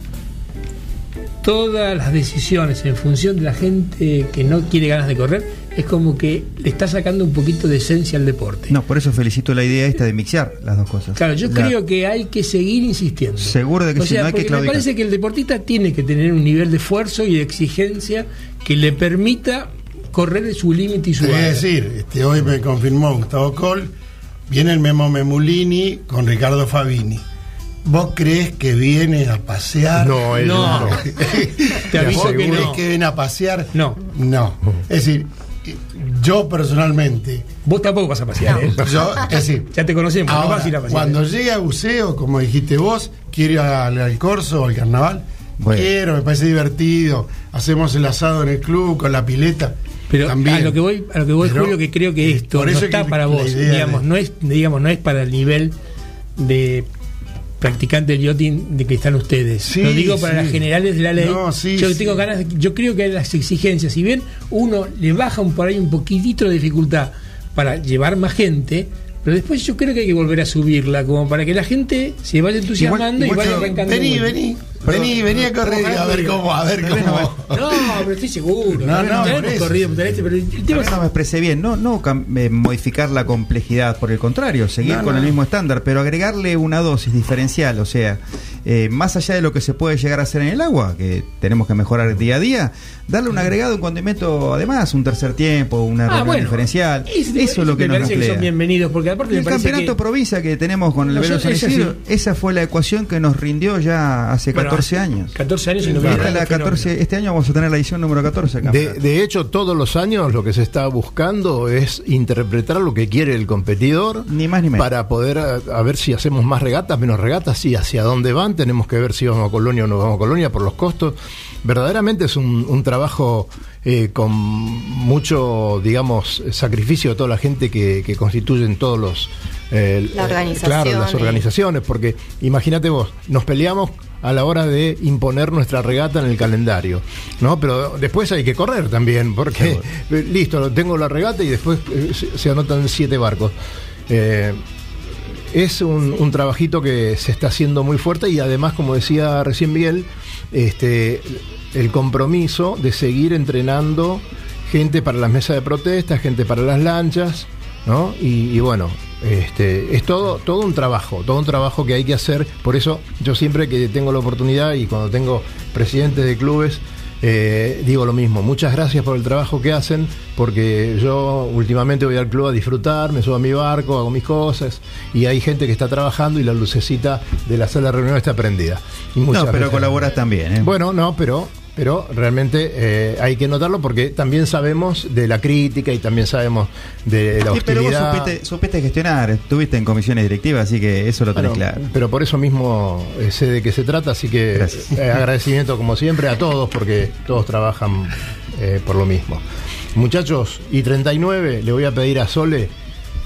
todas las decisiones en función de la gente que no quiere ganas de correr, es como que le está sacando un poquito de esencia al deporte. No, por eso felicito la idea esta de mixear las dos cosas. Claro, yo La- creo que hay que seguir insistiendo. Seguro de que o sí, sea, no hay que porque me claudicar. parece que el deportista tiene que tener un nivel de esfuerzo y de exigencia que le permita correr su límite y su vara. decir, este, hoy me confirmó Gustavo Col, viene el Memo Memulini con Ricardo Fabini. ¿Vos crees que viene a pasear? No, él No. no. Te aviso ¿Vos que crees no. que viene a pasear? No. No. Es decir, yo personalmente, Vos tampoco vas a pasear, ¿eh? yo, es decir, Ya te conocemos, no ahora, vas a ir a pasear. cuando llegue a buceo, como dijiste vos, quiero ir al, al corso o al carnaval. Bueno. Quiero, me parece divertido. Hacemos el asado en el club con la pileta. Pero También. a lo que voy, a lo que voy, Pero, Julio, que creo que eh, esto por no está que para vos, digamos, de- no es, digamos, no es para el nivel de practicante del yachting de que están ustedes. Sí, Lo digo para sí. las generales de la ley. No, sí, yo tengo ganas, yo creo que las exigencias, si bien uno le baja un, por ahí un poquitito de dificultad para llevar más gente, pero después yo creo que hay que volver a subirla, como para que la gente se vaya entusiasmando y vaya arrancando. Vení, vení. Vení, vení a correr, a ver cómo, a ver no cómo. No, pero estoy seguro. No, no, eso, corrido pero el tema no me expresé bien, no, no eh, modificar la complejidad, por el contrario, seguir No, con no. el mismo estándar, pero agregarle una dosis diferencial, o sea, eh, más allá de lo que se puede llegar a hacer en el agua, que tenemos que mejorar día a día, darle un agregado, un condimento, además, un tercer tiempo, una Ah, reunión bueno. diferencial, Ese- eso es lo que me nos parece que son bienvenidos, porque aparte me El parece campeonato que... provincia que tenemos con el No, Velo San esa Isidro, sí. esa fue la ecuación que nos rindió ya hace Bueno, 14 años. 14 años y no la nada de 14 fenómeno. este año vamos a tener la edición número 14 del De, hecho, todos los años lo que se está buscando es interpretar lo que quiere el competidor. Ni más ni menos. Para poder a, a ver si hacemos más regatas, menos regatas, sí, hacia dónde van. Tenemos que ver si vamos a Colonia o no vamos a Colonia por los costos. Verdaderamente es un, un trabajo eh, con mucho, digamos, sacrificio de toda la gente que, que constituyen todos los. eh, La eh, organización, claro, las eh. organizaciones, porque imagínate vos, nos peleamos a la hora de imponer nuestra regata en el calendario, ¿no? Pero después hay que correr también, porque listo, tengo la regata y después eh, se, se anotan siete barcos. Eh, es un, un trabajito que se está haciendo muy fuerte y además, como decía recién Miguel, este, el compromiso de seguir entrenando gente para las mesas de protesta, gente para las lanchas, ¿no? Y, y bueno, este, es todo, todo un trabajo, todo un trabajo que hay que hacer. Por eso yo siempre que tengo la oportunidad y cuando tengo presidentes de clubes, eh, digo lo mismo, muchas gracias por el trabajo que hacen, porque yo últimamente voy al club a disfrutar, me subo a mi barco, hago mis cosas, y hay gente que está trabajando y la lucecita de la sala de reunión está prendida. Y No, pero colaboras también, ¿eh? Bueno, no, pero pero realmente eh, hay que notarlo porque también sabemos de la crítica y también sabemos de la Sí, pero vos hostilidad. supiste, supiste gestionar, estuviste en comisiones directivas, así que eso lo tenés Bueno, claro. Pero por eso mismo eh, sé de qué se trata, así que eh, agradecimiento como siempre a todos porque todos trabajan eh, por lo mismo. Muchachos, y 39 le voy a pedir a Sole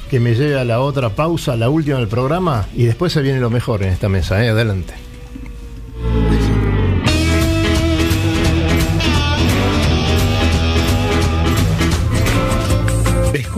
que me lleve a la otra pausa, la última del programa, y después se viene lo mejor en esta mesa. ¿eh? Adelante.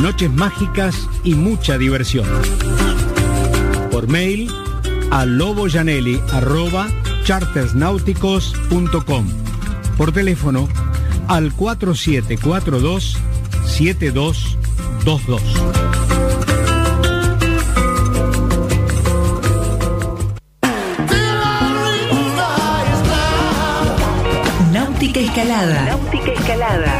noches mágicas y mucha diversión. Por mail a chartersnáuticos.com. Por teléfono al 4742 7222. Náutica Escalada. Náutica Escalada.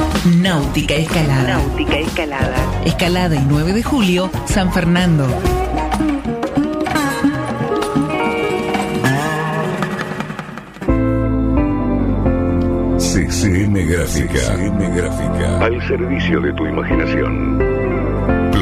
Náutica Escalada. Náutica Escalada. Escalada y 9 de julio, San Fernando. CCM Gráfica. CCM Gráfica. Al servicio de tu imaginación.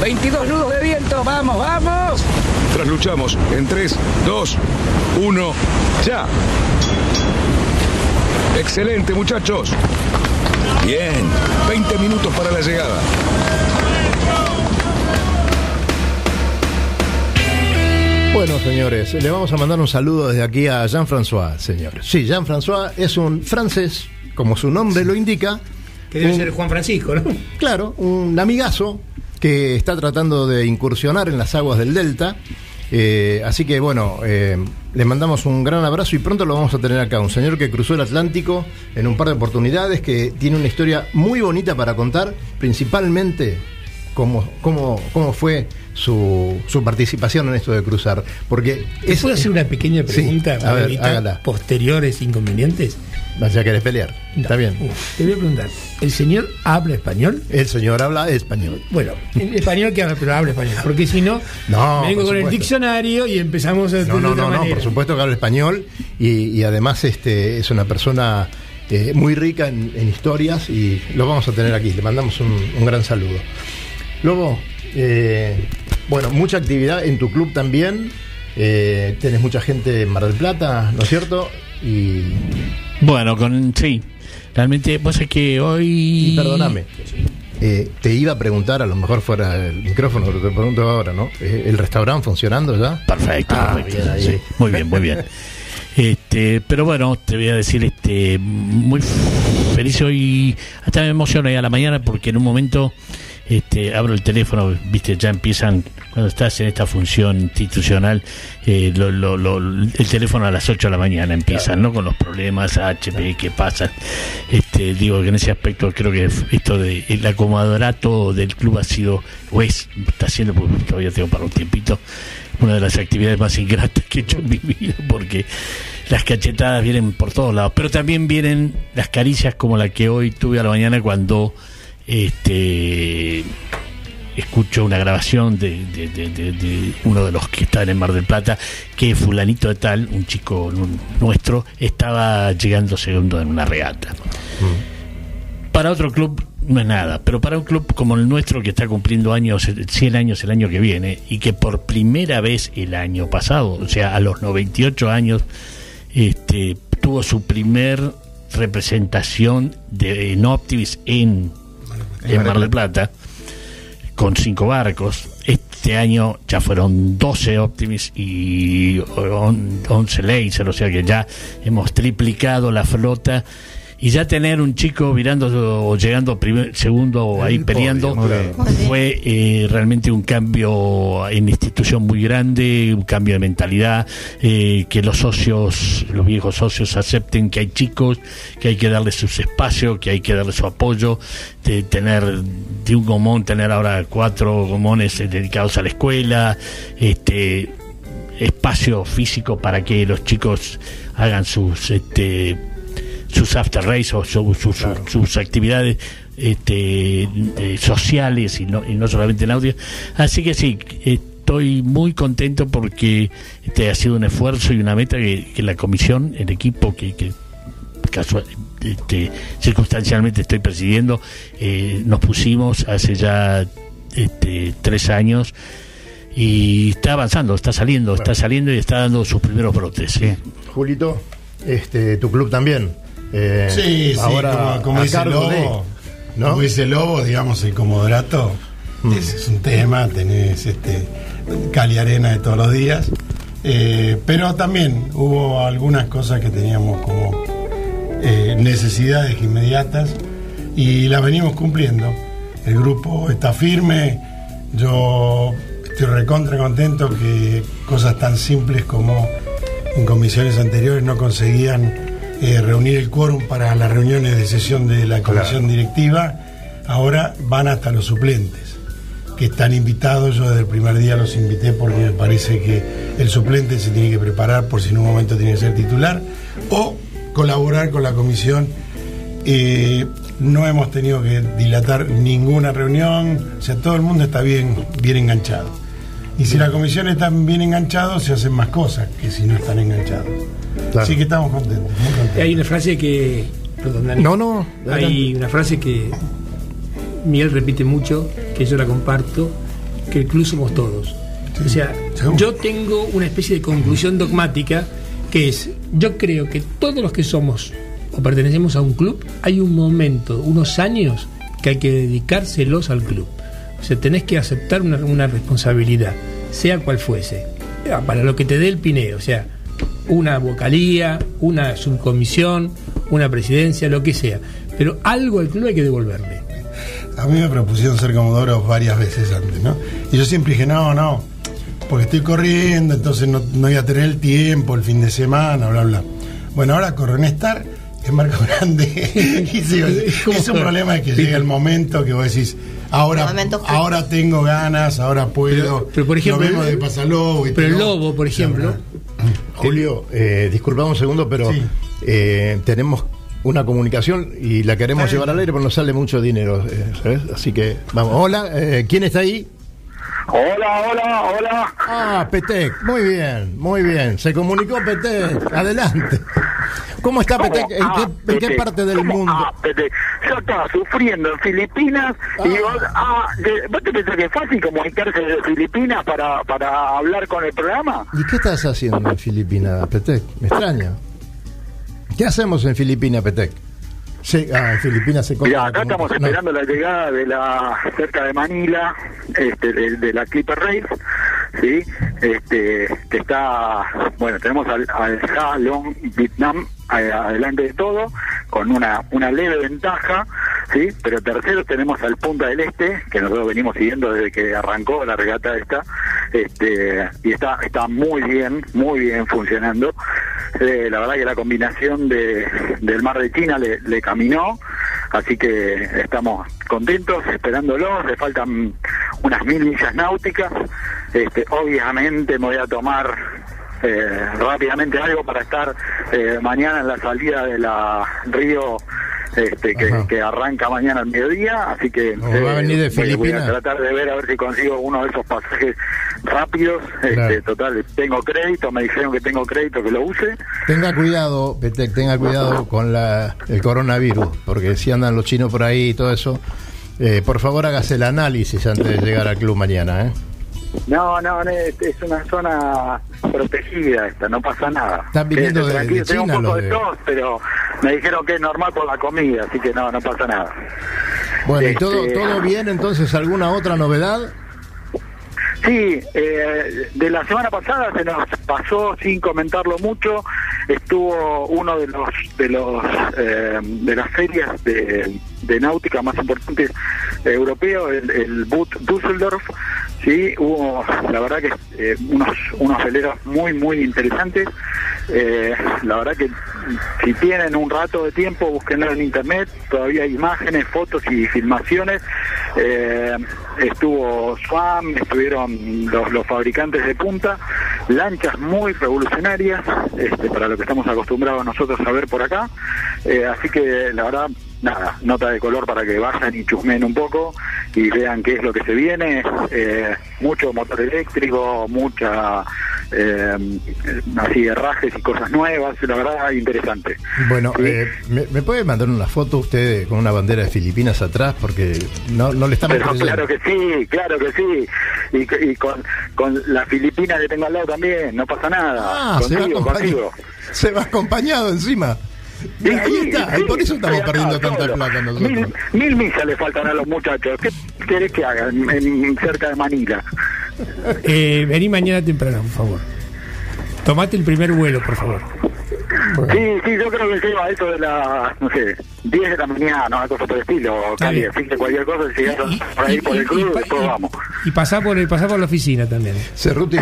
22 nudos de viento. Vamos, vamos. Trasluchamos en 3, 2, 1, ya. Excelente, muchachos. Bien, 20 minutos para la llegada. Bueno, señores, le vamos a mandar un saludo desde aquí a Jean-François, señores. Sí, Jean-François es un francés, como su nombre lo indica. Que debe un- ser Juan Francisco, ¿no? Claro, un amigazo que está tratando de incursionar en las aguas del Delta. Eh, así que bueno, eh, le mandamos un gran abrazo y pronto lo vamos a tener acá. Un señor que cruzó el Atlántico en un par de oportunidades, que tiene una historia muy bonita para contar, principalmente cómo, cómo, cómo fue su, su participación en esto de cruzar. Porque ¿Te es, puedo hacer una pequeña Sí, pregunta a ver, hágala. posteriores inconvenientes? Ya querés pelear. Está bien. Te voy a preguntar, ¿el señor habla español? El señor habla español. Bueno, en español que habla, pero habla español. Porque si no, No, vengo con el diccionario y empezamos a No, no, no, no, por supuesto que habla español y, y además este es una persona eh, muy rica en, en historias y lo vamos a tener aquí. Le mandamos un, un gran saludo. Lobo, eh, bueno, mucha actividad en tu club también. Eh, tenés mucha gente en Mar del Plata, ¿no es cierto? Y, Bueno, con sí. Realmente, pues es que hoy. y perdóname. eh, te iba a preguntar, a lo mejor fuera el micrófono, pero te pregunto ahora, ¿no? Eh, ¿El restaurante funcionando ya? Perfecto, Ah, perfecto. bien ahí. Sí, muy bien, muy bien. Este, pero bueno, te voy a decir, este, muy feliz hoy, hasta me emociono hoy a la mañana porque en un momento, este, abro el teléfono, viste, ya empiezan, cuando estás en esta función institucional, eh, lo- lo- lo- el teléfono a las 8 de la mañana empiezan, ¿no? Con los problemas HP que pasan. Este, digo que en ese aspecto creo que esto de el acomodato del club ha sido, o es, está siendo, porque todavía tengo para un tiempito, una de las actividades más ingratas que he hecho en mi vida, porque las cachetadas vienen por todos lados, pero también vienen las caricias como la que hoy tuve a la mañana cuando este escucho una grabación de, de- de- de- de uno de los que está en Mar del Plata, que fulanito de tal, un chico nu- nuestro, estaba llegando segundo en una regata. Para otro club no es nada, pero para un club como el nuestro que está cumpliendo años, 100 años el año que viene y que por primera vez el año pasado, o sea, a los 98 años, este, tuvo su primer representación de en Optimis en, en Mar del Plata con cinco barcos. Este año ya fueron 12 Optimis y on- 11 Laser, o sea que ya hemos triplicado la flota. Y ya tener un chico virando o llegando primer, segundo o ahí peleando fue eh, realmente un cambio en institución muy grande, un cambio de mentalidad, eh, que los socios, los viejos socios acepten que hay chicos, que hay que darles sus espacios, que hay que darles su apoyo, de tener de un gomón, tener ahora cuatro gomones eh, dedicados a la escuela, este espacio físico para que los chicos hagan sus este sus after race o su- su- su- sus actividades este, eh, sociales y no, y no solamente en audio. Así que sí, estoy muy contento porque este ha sido un esfuerzo y una meta que, que la comisión, el equipo que, que casual- este, circunstancialmente estoy presidiendo, eh, nos pusimos hace ya este, tres años y está avanzando, está saliendo, está saliendo y está dando sus primeros brotes. Julito, este, tu club también. Eh, Sí, sí, ahora como, como dice Lobo, de- ¿no? como dice Lobo, digamos, el comodorato, ese es un tema, tenés este, Cali Arena de todos los días, eh, pero también hubo algunas cosas que teníamos como eh, necesidades inmediatas y las venimos cumpliendo. El grupo está firme, yo estoy recontra contento que cosas tan simples como en comisiones anteriores no conseguían eh, reunir el quórum para las reuniones de sesión de la comisión directiva, ahora van hasta los suplentes, que están invitados, yo desde el primer día los invité porque me parece que el suplente se tiene que preparar por si en un momento tiene que ser titular, o colaborar con la comisión. Eh, no hemos tenido que dilatar ninguna reunión, o sea, todo el mundo está bien, bien enganchado. Y si la comisión está bien enganchado, se hacen más cosas que si no están enganchados. Así que estamos contentos, muy contentos. Hay una frase que. Perdón, Dani. No, no, Hay adelante. una frase que Miguel repite mucho, que yo la comparto, que el club somos todos. O sea, yo tengo una especie de conclusión dogmática que es, yo creo que todos los que somos o pertenecemos a un club, hay un momento, unos años que hay que dedicárselos al club. O sea, tenés que aceptar una, una responsabilidad, sea cual fuese, Ya, para lo que te dé el pineo, o sea, una vocalía, una subcomisión, una presidencia, lo que sea. Pero algo al club hay que devolverle. A mí me propusieron ser comodoro varias veces antes, ¿no? Y yo siempre dije, no, no, porque estoy corriendo, entonces no, no voy a tener el tiempo, el fin de semana, bla, bla. Bueno, ahora Correnestar es marco grande. y sí, es un problema de que llega el momento que vos decís, ahora, ahora tengo ganas, ahora puedo. pero, por ejemplo, Nos vemos de Pasalobo. y pero el lobo, por ejemplo, Julio, eh, disculpame un segundo, pero eh, tenemos una comunicación y la queremos llevar al aire, pero nos sale mucho dinero, eh, ¿sabes? Así que, vamos. Hola, eh, ¿quién está ahí? Hola, hola, hola. Ah, Petec, muy bien, muy bien. Se comunicó Petec, adelante. ¿Cómo está. Petec? ¿En, Ah, qué, en qué Petec. parte del mundo? Ah. Yo estaba sufriendo en Filipinas y vos, ah, ¿vos te pensás que es fácil comunicarse de Filipinas para, para hablar con el programa? ¿Y qué estás haciendo en Filipinas, Petec? Me extraña. ¿Qué hacemos en Filipinas, Petec? Sí, ah, Filipinas se Mira, acá estamos esperando la llegada de la cerca de Manila, este, de, de la Clipper Race, sí, este, que está, bueno, tenemos al, al Ha Long Vietnam adelante de todo, con una, una leve ventaja, sí, pero tercero tenemos al Punta del Este, que nosotros venimos siguiendo desde que arrancó la regata esta, este, y está, está muy bien, muy bien funcionando. Eh, la verdad que la combinación de, del mar de China le, caminó, así que estamos contentos, esperándolos, le faltan unas mil millas náuticas, este, obviamente me voy a tomar eh, rápidamente algo para estar eh, mañana en la salida de la Río este, que, arranca mañana al mediodía, así que va a venir de voy- a tratar de ver a ver si consigo uno de esos pasajes rápidos. Este, total, tengo crédito, me dijeron que tengo crédito que lo use. Tenga cuidado, Petec, tenga cuidado con la, el coronavirus, porque si andan los chinos por ahí y todo eso, eh, por favor hágase el análisis antes de llegar al club mañana, ¿eh? No, no, es, es una zona protegida esta, no pasa nada. Están viniendo de- de tengo China un poco de tos, pero me dijeron que es normal por la comida, así que no, no pasa nada. Bueno, ¿y Este- todo, todo bien entonces? ¿Alguna otra novedad? Sí, eh, de la semana pasada se nos pasó sin comentarlo mucho. Estuvo uno de los de los eh, de las ferias de, de náutica más importantes europeos, el, el Boot Düsseldorf. Sí, hubo la verdad que eh, unos unos veleros muy muy interesantes. Eh, la verdad que si tienen un rato de tiempo, búsquenlo en internet. Todavía hay imágenes, fotos y filmaciones. Eh, estuvo Swam, estuvieron los, los fabricantes de punta, lanchas muy revolucionarias, este, para lo que estamos acostumbrados nosotros a ver por acá. Eh, así que la verdad, nada, nota de color para que vayan y chusmen un poco y vean qué es lo que se viene. Eh, mucho motor eléctrico, mucha eh, así herrajes y cosas nuevas, la verdad interesante. Bueno, eh, ¿me, me puede mandar una foto usted con una bandera de Filipinas atrás? Porque no, no le estamos Pero claro que sí, claro que sí. Y, y con, con la Filipina que tengo al lado también, no pasa nada. Ah, se va, contigo, acompañado, contigo. se va acompañado encima. Sí, ahí sí, está, sí, y por eso estamos perdiendo tanta solo. plata nosotros. Mil, mil misas le faltan a los muchachos. ¿Qué querés que hagan en, en- cerca de Manila? Eh, vení mañana temprano, por favor. Tomate el primer vuelo, por favor. Sí, sí, yo creo que llego a eso de las, no sé, 10 de la mañana, una cosa por el estilo, Cali. Así que cualquier cosa, si por ahí por el club, después vamos. Y pasá por, el, pasá por la oficina también. Cerruti,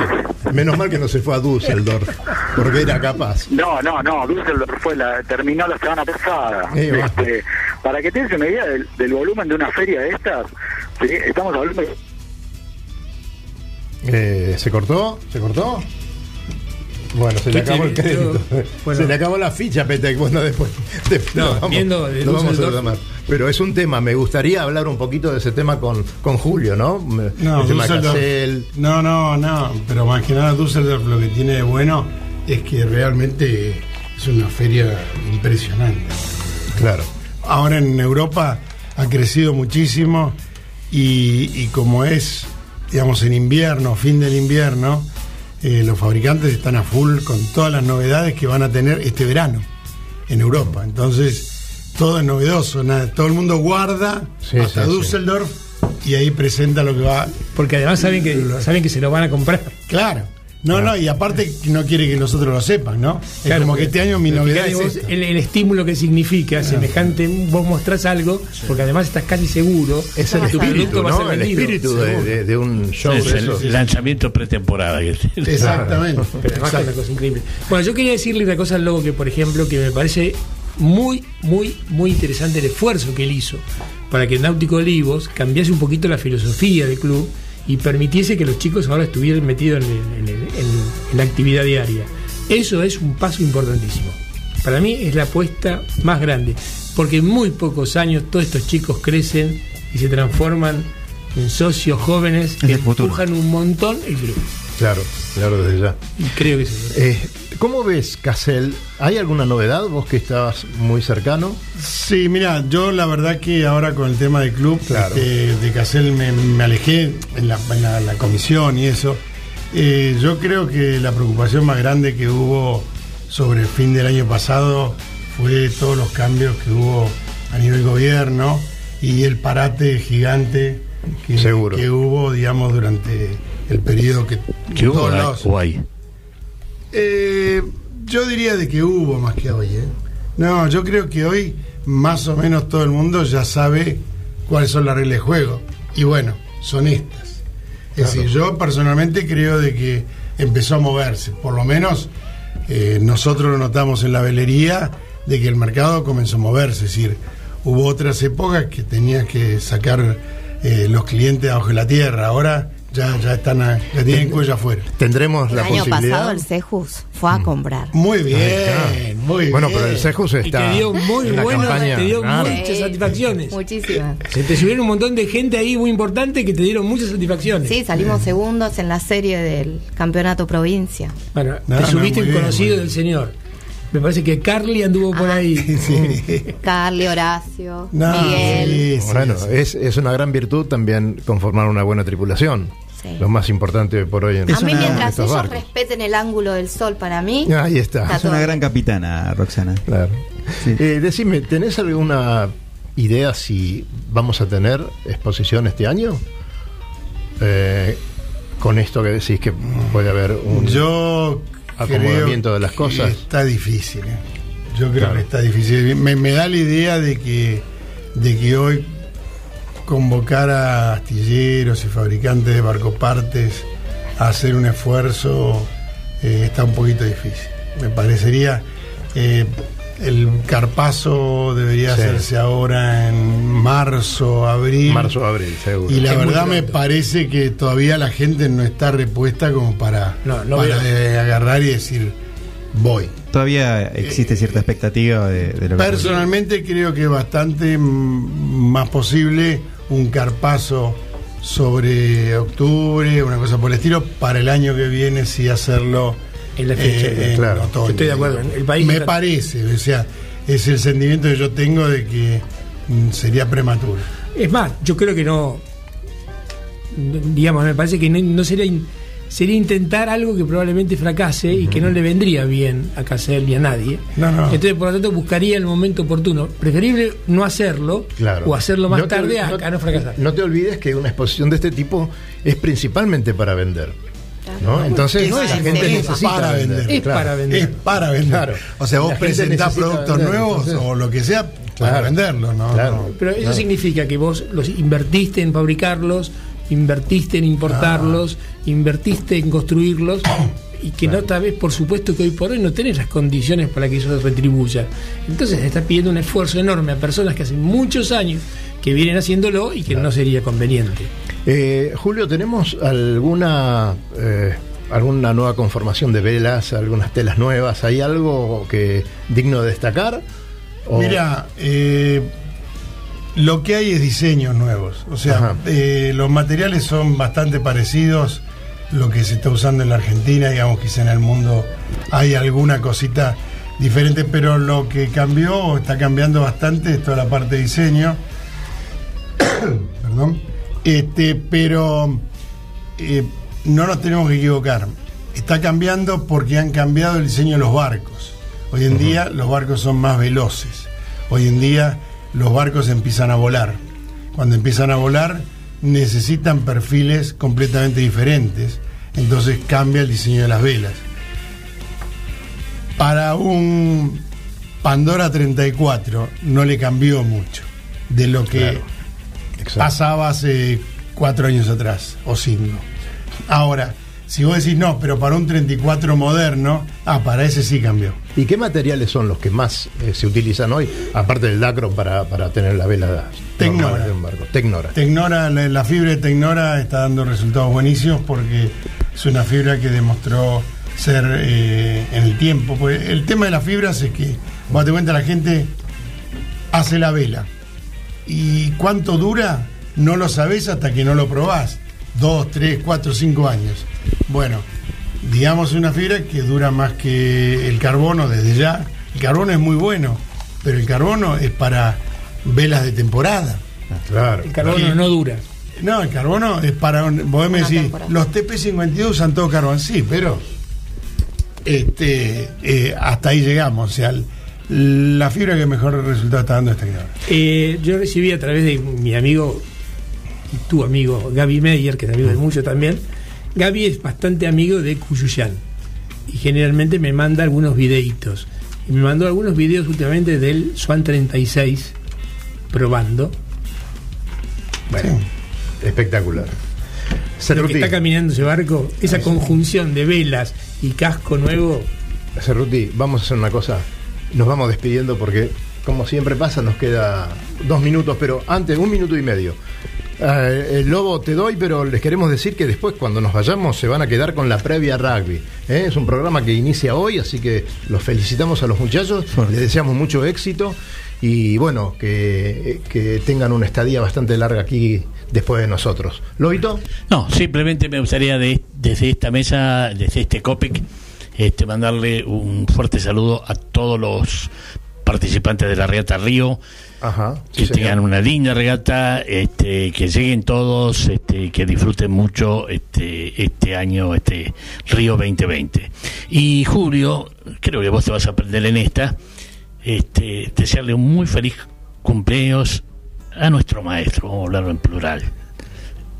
menos mal que no se fue a Düsseldorf, porque era capaz. No, no, no, Düsseldorf fue la, terminó la semana pasada. Eh. Este, para que tengas una idea del, del volumen de una feria de estas, ¿sí? estamos hablando de Eh, ¿Se cortó? ¿Se cortó? Bueno, se le ¿Qué acabó el crédito. bueno. Se le acabó la ficha, Petec. Bueno, después, después No, lo vamos, viendo lo vamos a llamar. Pero es un tema, me gustaría hablar un poquito de ese tema con, con Julio, ¿no? No, el tema Düsseldorf- Cassel. no, no, no, pero más que nada Düsseldorf lo que tiene de bueno es que realmente es una feria impresionante. Claro. Ahora en Europa ha crecido muchísimo y, y como es, digamos, en invierno, fin del invierno, eh, los fabricantes están a full con todas las novedades que van a tener este verano en Europa. Entonces, todo es novedoso, nada- todo el mundo guarda Sí, hasta sí, sí. Düsseldorf y ahí presenta lo que va. Porque además saben que, saben que se lo van a comprar. Claro. No, no, y aparte no quiere que nosotros lo sepan, ¿no? es Claro, como que este año mi novedad es vos el, el estímulo que significa semejante, vos mostrás algo, porque además estás casi seguro Es el que tu espíritu, producto va a ser ¿no? El espíritu de, Seguro. de- de un show Es de el lanzamiento pretemporada. Exactamente. Pero además es una cosa increíble. Bueno, yo quería decirle una cosa al Lobo que, por ejemplo, que me parece muy, muy, muy interesante el esfuerzo que él hizo para que el Náutico Olivos cambiase un poquito la filosofía del club y permitiese que los chicos ahora estuvieran metidos en, en- en- en la actividad diaria. Eso es un paso importantísimo. Para mí es la apuesta más grande, porque en muy pocos años todos estos chicos crecen y se transforman en socios jóvenes que empujan un montón el club. Claro, claro, desde ya. Y creo que sí. Eh, ¿Cómo ves, Casel? ¿Hay alguna novedad? Vos que estabas muy cercano. Sí, mira, yo la verdad que ahora con el tema del club, Claro. este, de Casel me, me alejé en, la, en la- la comisión y eso. Eh, yo creo que la preocupación más grande que hubo sobre el fin del año pasado fue todos los cambios que hubo a nivel gobierno y el parate gigante que, Seguro. que hubo, digamos, durante el periodo que, ¿Qué hubo los- o hay? eh, yo diría de que hubo más que hoy. ¿eh? No, yo creo que hoy más o menos todo el mundo ya sabe cuáles son las reglas de juego. Y bueno, son estas. Es decir, yo personalmente creo de que empezó a moverse. Por lo menos eh, nosotros lo notamos en la velería de que el mercado comenzó a moverse. Es decir, hubo otras épocas que tenías que sacar eh, los clientes abajo de la tierra. Ahora ya, ya están, a- ya tienen cuello afuera. Tendremos El la año posibilidad. pasado el Cejus fue a comprar. Muy Ahí bien, muy bueno, bien. pero el Cejus Y está. te dio muy campaña, te dio claro. muchas satisfacciones. Muchísimas. Se te subieron un montón de gente ahí muy importante que te dieron muchas satisfacciones. Sí, salimos segundos en la serie del campeonato provincia. Bueno, No, te no, subiste un bien, conocido del señor. Me parece que Carly anduvo por ahí. Sí. Carly, Horacio, No, Miguel. sí, sí, Bueno, sí. es, es una gran virtud también conformar una buena tripulación. Sí. Lo más importante por hoy en A mí, una- mientras estos ellos barcos. respeten el ángulo del sol para mí, Ahí está. Está Es una gran capitana, Roxana. Claro. Sí. Eh, decime, ¿tenés alguna idea si vamos a tener exposición este año? Eh, con esto que decís que puede haber un Yo acomodamiento creo de las que cosas. Está difícil. ¿eh? Yo creo Claro. que está difícil. Me, me da la idea de que, de que hoy convocar a astilleros y fabricantes de barcopartes a hacer un esfuerzo eh, está un poquito difícil. Me parecería. eh, el carpazo debería Sí. hacerse ahora en marzo, abril. marzo abril, seguro. Y la Es verdad me parece que todavía la gente no está repuesta como para, No, no para veo. eh, agarrar y decir voy. Todavía existe cierta expectativa de, de lo que Personalmente creo que es bastante mm, más posible un carpazo sobre octubre, una cosa por el estilo, para el año que viene sí hacerlo En la fecha, eh, en claro. otoño. Estoy de acuerdo. El país Me está- parece, o sea, es el sentimiento que yo tengo de que mm, sería prematuro. Es más, yo creo que no. Digamos, me parece que no, no sería. in- sería intentar algo que probablemente fracase y que no le vendría bien a Casel ni a nadie. No, no. Entonces, por lo tanto, buscaría el momento oportuno. Preferible no hacerlo Claro. o hacerlo más No te tarde olvi- a, a no fracasar. No te olvides que una exposición de este tipo es principalmente para vender. ¿no? Entonces No es la gente es necesita para vender. Es para vender. Es para vender. Claro. O sea, vos presentás productos vender, nuevos entonces- o lo que sea para Claro. venderlos, ¿no? Claro. No. Pero eso Claro. significa que vos los invertiste en fabricarlos, invertiste en importarlos, invertiste en construirlos y que no tal vez por supuesto que hoy por hoy no tenés las condiciones para que eso se retribuya. Entonces se está pidiendo un esfuerzo enorme a personas que hace muchos años que vienen haciéndolo y que no sería conveniente. Eh, Julio, ¿tenemos alguna eh, alguna nueva conformación de velas, algunas telas nuevas? ¿Hay algo que digno de destacar? ¿O- Mira, eh, lo que hay es diseños nuevos. O sea, eh, los materiales son bastante parecidos. Lo que se está usando en la Argentina, digamos, quizá en el mundo hay alguna cosita diferente, pero lo que cambió o está cambiando bastante es toda la parte de diseño. Perdón. Este, pero eh, no nos tenemos que equivocar. Está cambiando porque han cambiado el diseño de los barcos. Hoy en día los barcos son más veloces. Hoy en día los barcos empiezan a volar. Cuando empiezan a volar necesitan perfiles completamente diferentes. Entonces cambia el diseño de las velas. Para un Pandora 34 no le cambió mucho de lo que Claro. Pasaba hace cuatro años atrás o cinco. Ahora, si vos decís no, pero para un 34 moderno, ah, para ese sí cambió. ¿Y qué materiales son los que más eh, se utilizan hoy, aparte del dacro, para, para tener la vela Tecnora. de un barco? Tecnora. Tecnora, la, la fibra de Tecnora está dando resultados buenísimos porque es una fibra que demostró ser eh, en el tiempo. Pues el tema de las fibras es que, vos te cuenta, la gente hace la vela. ¿Y cuánto dura? No lo sabés hasta que no lo probás. Dos, tres, cuatro, cinco años. Bueno, digamos una fibra que dura más que el carbono desde ya. El carbono es muy bueno, pero el carbono es para velas de temporada. Claro. El carbono no dura. No, el carbono es para. un- Vos me decís, temporada. los TP52 usan todo carbón, sí, pero. Este, eh, hasta ahí llegamos. O sea, la fibra que mejor resultado está dando es Tecnora. Eh, yo recibí a través de mi amigo y tu amigo Gaby Meyer, que es amigo de mucho también. Gaby es bastante amigo de Cuyuyán y generalmente me manda algunos videitos. Y me mandó algunos videos últimamente del Swan 36 probando. Bueno, Espectacular. lo que está caminando ese barco, esa conjunción de velas y casco nuevo, Cerruti, vamos a hacer una cosa. Nos vamos despidiendo porque, como siempre pasa, nos queda dos minutos, pero antes, un minuto y medio. Eh, el lobo te doy, pero les queremos decir que después, cuando nos vayamos, se van a quedar con la previa rugby. ¿eh? Es un programa que inicia hoy, así que los felicitamos a los muchachos, les deseamos mucho éxito y bueno, que, que tengan una estadía bastante larga aquí después de nosotros. ¿Lobito? No, simplemente me gustaría de- desde esta mesa, desde este COPEC, este, mandarle un fuerte saludo a todos los participantes de la regata Río. Ajá. que tengan una linda regata, este, que lleguen todos, este, que disfruten mucho este, este año, este Río 2020. Y Julio, creo que vos te vas a aprender en esta, este, desearle un muy feliz cumpleaños a nuestro maestro, vamos a hablarlo en plural.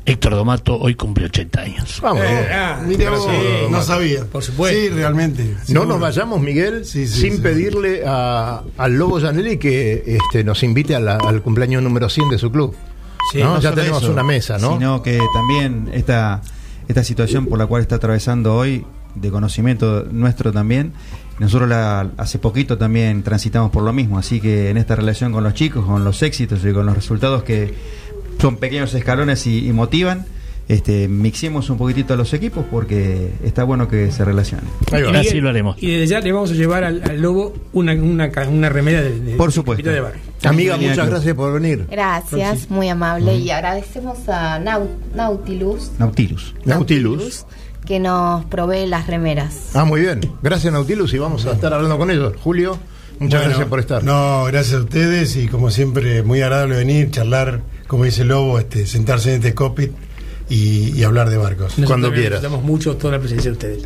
Héctor Domato hoy cumple 80 años. Vamos. Eh, ah, Mira vos, Gracias, no sabía. Por supuesto. Sí, realmente. No nos vayamos, Miguel, Sí, sí, sin sí. pedirle a- al Lobo Janelli que este, nos invite a la- al cumpleaños número 100 de su club. Sí, ¿no? no Ya tenemos eso, una mesa, ¿no? Sino que también esta, esta situación por la cual está atravesando hoy, de conocimiento nuestro también, nosotros la, hace poquito también transitamos por lo mismo, así que en esta relación con los chicos, con los éxitos y con los resultados que son pequeños escalones y, y motivan, este, mixemos un poquitito a los equipos porque está bueno que se relacionen. Ahí va. Y Así lo haremos. Y desde ya le vamos a llevar al, al lobo una, una, una remera de, de- Por de supuesto. De Barrio. Amiga, muchas aquí. gracias por venir. Gracias, muy amable. Y agradecemos a Nau- Nautilus, Nautilus. Nautilus. que nos provee las remeras. Ah, muy bien. Gracias, Nautilus, y vamos a estar hablando con ellos. Julio, muchas Bueno, gracias por estar. No, gracias a ustedes y como siempre, muy agradable venir, charlar, como dice el Lobo, este, sentarse en este cockpit y, y hablar de barcos. Nosotros Cuando quieras. Necesitamos mucho toda la presencia de ustedes.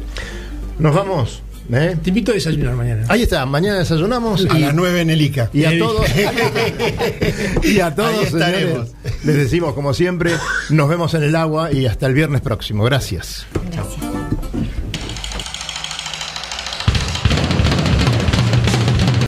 Nos vamos. ¿eh? Te invito a desayunar mañana. Ahí está, mañana desayunamos A y, las nueve en el ICA. y a todos y a todos estaremos. señores, les decimos como siempre, nos vemos en el agua y hasta el viernes próximo. Gracias. Gracias.